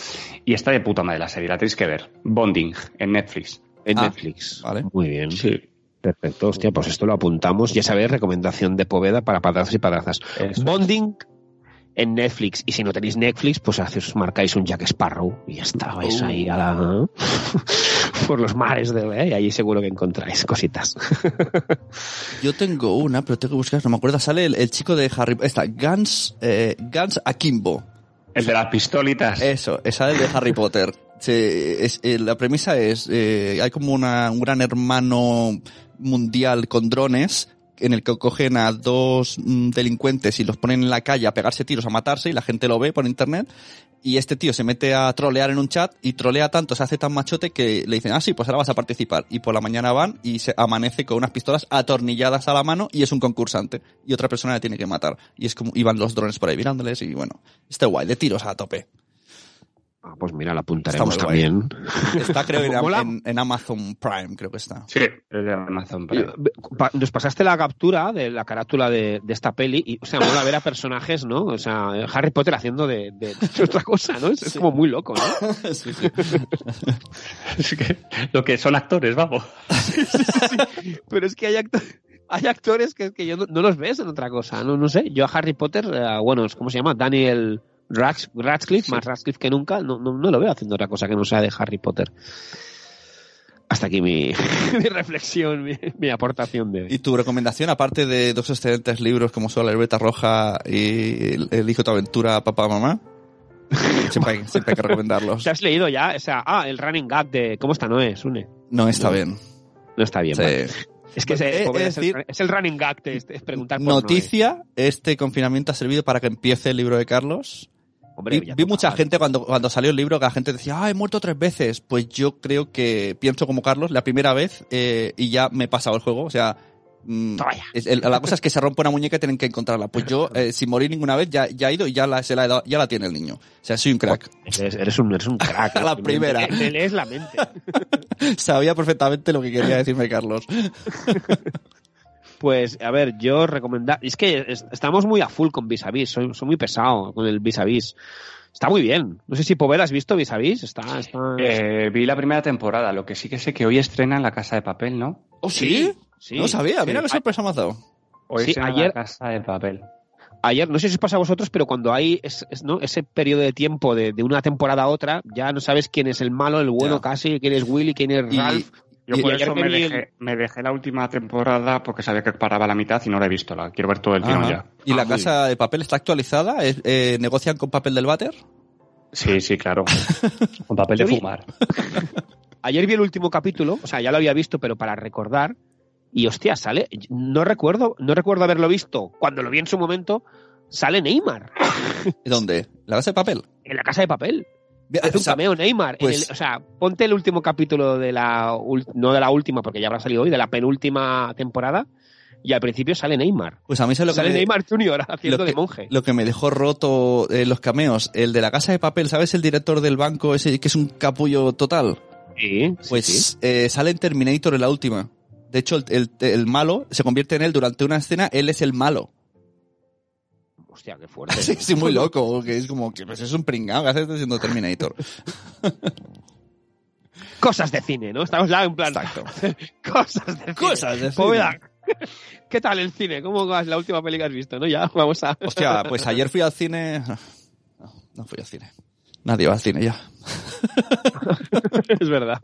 Y está de puta madre la serie, la tenéis que ver. Bonding, en Netflix. En Ah, Netflix. vale. Muy bien. Sí. Perfecto. Hostia, pues esto lo apuntamos. Ya sabéis, recomendación de Poveda para padrazos y padrazas. Eso. Bonding en Netflix. Y si no tenéis Netflix, pues os marcáis un Jack Sparrow y ya está. Vais Uh. ahí a la... por los mares de... ¿eh? Y allí seguro que encontráis cositas. Yo tengo una, pero tengo que buscar, no me acuerdo. Sale el, el chico de Harry Está, Gans, eh, Gans Akimbo. El de las pistolitas. Eso, esa es de Harry Potter. Es- eh, la premisa es, eh, hay como una, un gran hermano mundial con drones en el que cogen a dos mm, delincuentes y los ponen en la calle a pegarse tiros, a matarse y la gente lo ve por internet y este tío se mete a trolear en un chat y trolea tanto, se hace tan machote que le dicen, ah sí, pues ahora vas a participar y por la mañana van y se amanece con unas pistolas atornilladas a la mano y es un concursante y otra persona le tiene que matar y es como iban los drones por ahí mirándoles y bueno, está guay, de tiros a tope. Ah, pues mira, la apuntaremos Está también. Está creo en, en- en Amazon Prime, creo que está. Sí, el de Amazon Prime. Nos pasaste la captura de la carátula de, de esta peli y, o sea, mola ver a personajes, ¿no? O sea, Harry Potter haciendo de, de- de otra cosa, ¿no? Es, es como muy loco, ¿no? Sí, sí. Es que lo que son actores, vamos. Pero es que hay, acto- hay actores que, que yo no, no los ves en otra cosa, no, no sé. Yo a Harry Potter, eh, bueno, ¿cómo se llama? Daniel Radcliffe, más Radcliffe que nunca, no, no, no lo veo haciendo otra cosa que no sea de Harry Potter. Hasta aquí mi, mi reflexión, mi, mi aportación de hoy. ¿Y tu recomendación, aparte de dos excelentes libros como son La libreta roja y El, el hijo de tu aventura, papá, mamá? Siempre hay, siempre hay que recomendarlos. ¿Te has leído ya? O sea, ah, el running gag de ¿Cómo está Noé? Sune. No está bien. No está bien. Sí. vale. Es que eh, es es, decir- el, es el running gag, te- es preguntar por Noé. Noticia, este confinamiento ha servido para que empiece el libro de Carlos. Hombre, vi, vi mucha gente cuando, cuando salió el libro que la gente decía, ah, he muerto tres veces. Pues yo creo que pienso como Carlos la primera vez eh, y ya me he pasado el juego. O sea, mm, ya. es- el- la cosa es que se rompe una muñeca y tienen que encontrarla. Pues yo, eh, sin morir ninguna vez, ya, ya he ido y ya la, se la he dado- ya la tiene el niño. O sea, soy un crack. Eres, eres un, eres un crack. A la Me- primera. Me, me lees la mente. Sabía perfectamente lo que quería decirme Carlos. Pues, a ver, yo recomendar. Es que es- estamos muy a full con Vis a Vis. Soy, soy muy pesado con el Vis a Vis. Está muy bien. No sé si Poveda has visto Vis a Vis. Está, está... Eh, vi la primera temporada, lo que sí que sé que hoy estrenan La Casa de Papel, ¿no? ¿Oh, sí? Sí. no sabía, mira Sí. qué sorpresa me has dado. Hoy Sí, ayer- La Casa de Papel. Ayer, no sé si os pasa a vosotros, pero cuando hay es- es- ¿no? ese periodo de tiempo de, de una temporada a otra, ya no sabes quién es el malo, el bueno Ya. casi, quién es Willy, quién es Y- Ralph. Yo Y por ayer eso me el- dejé, me dejé la última temporada porque sabía que paraba la mitad y no la he visto. La quiero ver todo el tirón Ajá. ya. ¿Y Ah, la muy casa de papel está actualizada? ¿Es- eh, ¿Negocian con papel del váter? Sí, sí, claro. Con papel de fumar. Ayer vi el último capítulo, o sea, ya lo había visto, pero para recordar. Y hostia, sale. No recuerdo, no recuerdo haberlo visto. Cuando lo vi en su momento, sale Neymar ¿Dónde? ¿La casa de papel? en la casa de papel. Hace un cameo Neymar. pues- el- o sea, ponte el último capítulo de la. No de la última, porque ya habrá salido hoy, de la penúltima temporada. Y al principio sale Neymar. Pues a mí se lo que sale me- Neymar Junior haciendo lo de que- monje. Lo que me dejó roto eh, los cameos, el de la casa de papel, ¿sabes? El director del banco, ese que es un capullo total. Sí, sí, Pues sí. eh, sale en Terminator en la última. De hecho, el, el- el malo se convierte en él durante una escena, él es el malo. Hostia, qué fuerte. Sí, sí, muy loco, que es como que pues es un pringado que hace siendo Terminator. Cosas de cine, ¿no? Estamos ya en plan. Exacto. Cosas de cine. Cosas de Poveda, ¿Qué tal el cine? ¿Cómo vas? La última peli que has visto, ¿no? Ya, vamos a. Hostia, pues ayer fui al cine. No, no fui al cine. Nadie va al cine ya. es verdad.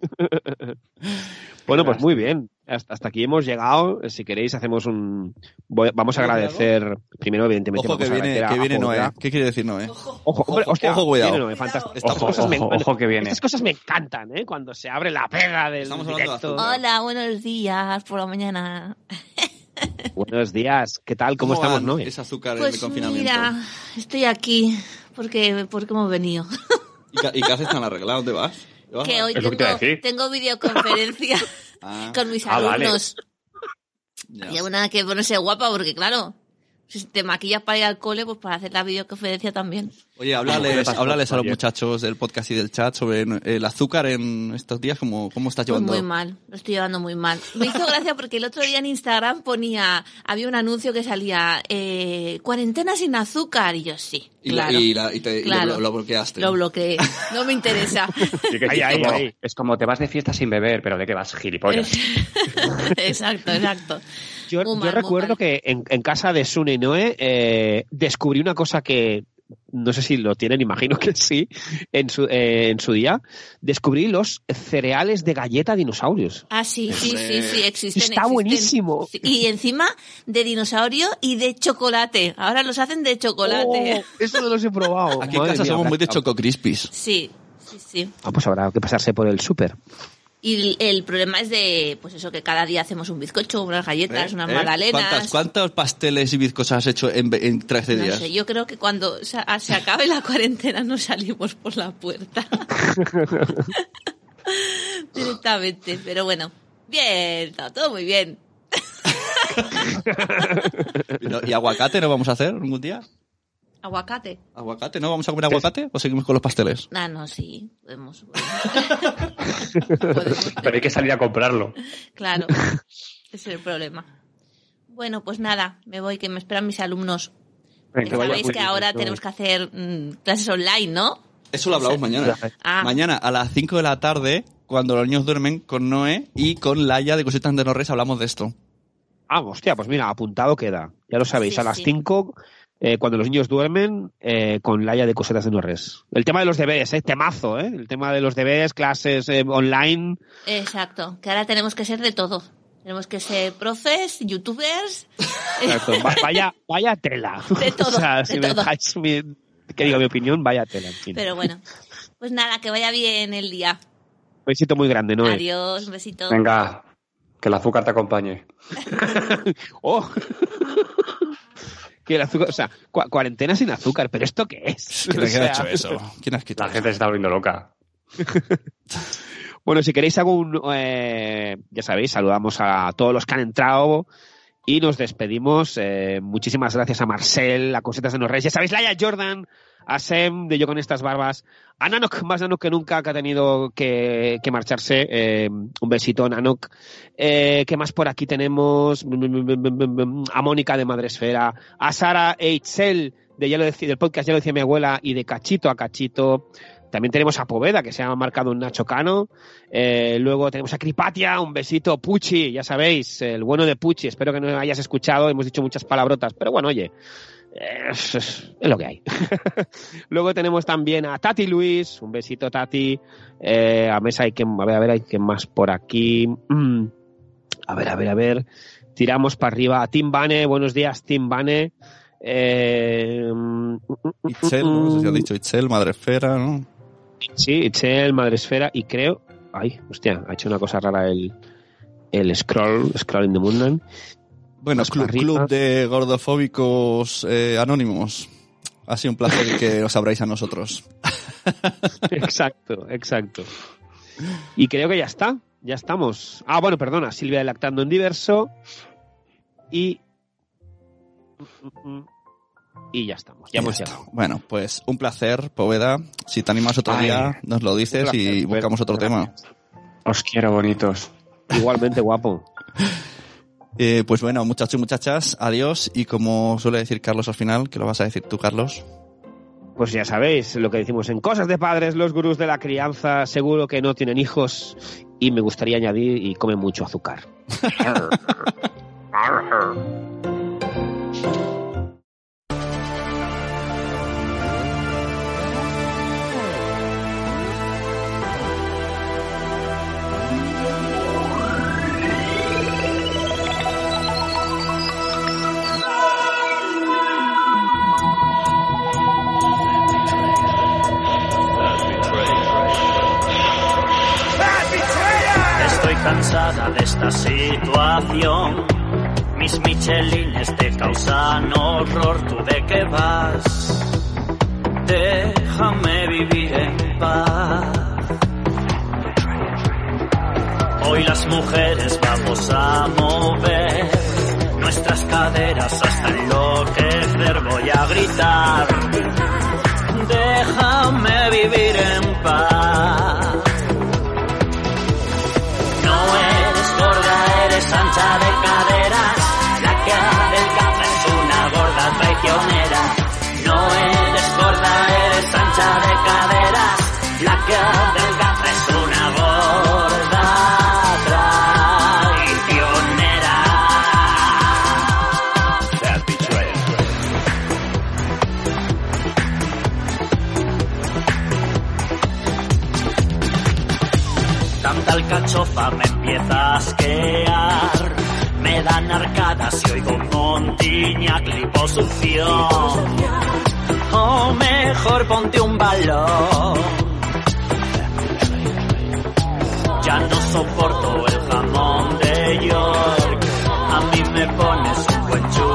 bueno, pues muy bien. Hasta, hasta aquí hemos llegado. Si queréis, hacemos un. voy- vamos a ¿Hemos agradecer. Primero, evidentemente, Ojo que viene, que viene Noé. ¿Qué quiere decir Noé? Ojo, Ojo, hostia, ojo, cuidado. Noé. Estas Ojo, cosas me- ojo, que viene. Estas cosas me encantan, ¿eh? Cuando se abre la pega del Estamos directo. Hola, buenos días por la mañana. Buenos días. ¿Qué tal? ¿Cómo, estamos, Noé? Ese azúcar en el Pues confinamiento. mira, estoy aquí porque, porque hemos venido. ¿Y, ca- y qué haces tan arreglado? ¿Dónde vas? ¿Te vas Que hoy que te tengo, videoconferencia Ah, con mis Ah, vale. alumnos. Y una que ponerse guapa porque claro, si te maquillas para ir al cole, pues para hacer la videoconferencia también. Oye, ¿Qué háblales, háblales a los muchachos del podcast y del chat sobre el azúcar en estos días, ¿cómo, cómo estás llevando? muy mal, lo estoy llevando muy mal. Me hizo gracia porque el otro día en Instagram ponía, había un anuncio que salía, eh, cuarentena sin azúcar, y yo sí, Y, la- claro. y la- y te- y Claro. lo, lo bloqueaste. Lo bloqueé, no me interesa. Ahí, es, ahí, como, ahí. es como te vas de fiesta sin beber, pero ¿de qué vas, gilipollas? exacto, exacto. Yo, recuerdo mal. que en, en casa de Sune y Noé eh, descubrí una cosa que no sé si lo tienen, imagino que sí, en su, eh, en su día. Descubrí los cereales de galleta dinosaurios. Ah, sí, sí, sí, sí, existen. Está existen. buenísimo. Y encima de dinosaurio y de chocolate. Ahora los hacen de chocolate. Oh, eso no los he probado. Aquí en casa mía, somos muy de Choco Crispies. Sí, sí, sí. Ah, pues habrá que pasarse por el súper. Y el, problema es de, pues eso, que cada día hacemos un bizcocho, unas galletas, unas ¿Eh? magdalenas. ¿Cuántas- ¿Cuántos pasteles y bizcochos has hecho en, en 13 No días? sé, yo creo que cuando se, se acabe la cuarentena no salimos por la puerta. Directamente, pero bueno. Bien, está todo muy bien. ¿Y no- ¿Y aguacate no vamos a hacer algún día? Aguacate. ¿Aguacate? ¿No vamos a comer aguacate o seguimos con los pasteles? Ah, no, sí, podemos. Pero hay que salir a comprarlo. Claro, ese es el problema. Bueno, pues nada, me voy, que me esperan mis alumnos. Que sabéis que ahora tenemos que hacer mm, clases online, ¿no? Eso lo hablamos mañana. Ah. Mañana a las 5 de la tarde, cuando los niños duermen, con Noé y con Laia de Cositas de Norres hablamos de esto. Ah, hostia, pues mira, apuntado queda. Ya lo sabéis, Sí, a las sí. 5, cuando los niños duermen, eh, con Laia de Cosetas de Norres. El tema de los deberes, ¿eh? Temazo, ¿eh? El tema de los deberes, clases eh, online. Exacto, que ahora tenemos que ser de todo. Tenemos que ser profes, youtubers. Exacto. Va- vaya, vaya tela. De todo, o sea, de si me dejáis mi- que diga mi opinión, vaya tela. En fin. Pero bueno, pues nada, que vaya bien el día. Un besito muy grande, ¿no? Adiós, un besito. Venga, que el azúcar te acompañe. ¡Oh! Que el azúcar, o sea, cua- cuarentena sin azúcar, pero ¿esto qué es? ¿Quién O ha hecho eso? ¿Quién ha escrito La gente se está volviendo loca. Bueno, si queréis algún, eh, ya sabéis, saludamos a todos los que han entrado y nos despedimos. Eh, muchísimas gracias a Marcel, a Cosetas de Norres, ya sabéis, Laia Jordan, a Sem de Yo con estas barbas, a Nanok, más Nanok que nunca, que ha tenido que, que marcharse. Eh, un besito, Nanok. Eh, ¿Qué más por aquí tenemos? A Mónica de Madresfera, a Sara Eitzel de ya lo decía, del podcast Ya lo decía mi abuela y de Cachito a Cachito. También tenemos a Poveda, que se ha marcado un Nacho Cano. Eh, luego tenemos a Cripatia, un besito. Pucci, ya sabéis, el bueno de Pucci. Espero que no hayas escuchado, hemos dicho muchas palabrotas, pero bueno, oye, es, es lo que hay. luego tenemos también a Tati Luis, un besito Tati. Eh, a Mesa hay que, a ver, a ver, hay que más por aquí. Mm. A ver, a ver, a ver. Tiramos para arriba a Tim Bane, buenos días, Tim Bane. Eh, mm, Itzel, no sé si ha dicho Itzel, Madresfera, ¿no? Sí, Itzel, Madresfera y creo. Ay, hostia, ha hecho una cosa rara el, el scroll, scroll in the Moonland. Bueno, club, de gordofóbicos eh, anónimos. Ha sido un placer que os abráis a nosotros. exacto, exacto. Y creo que ya está, ya estamos. Ah, bueno, perdona, Silvia de Lactando en Diverso. Y. Y ya estamos, ya hemos llegado. Bueno, pues un placer, Poveda. Si te animas otro Ay, día, nos lo dices placer, y buscamos otro tema. Os quiero, bonitos. Igualmente guapo. Eh, pues bueno, muchachos y muchachas, adiós. Y como suele decir Carlos al final, que lo vas a decir tú, Carlos. Pues ya sabéis lo que decimos en Cosas de Padres, los gurús de la crianza seguro que no tienen hijos y me gustaría añadir y comen mucho azúcar. cansada de esta situación. Mis michelines te causan horror. ¿Tú de qué vas? Déjame vivir en paz. Hoy las mujeres vamos a mover nuestras caderas hasta enloquecer. Voy a gritar. Déjame vivir en paz. Tanta alcachofa me empieza a asquear. Me dan arcadas y oigo Montiñac, liposucción. O mejor ponte un balón. Ya no soporto el jamón de York. A mí me pones un buen chuletón,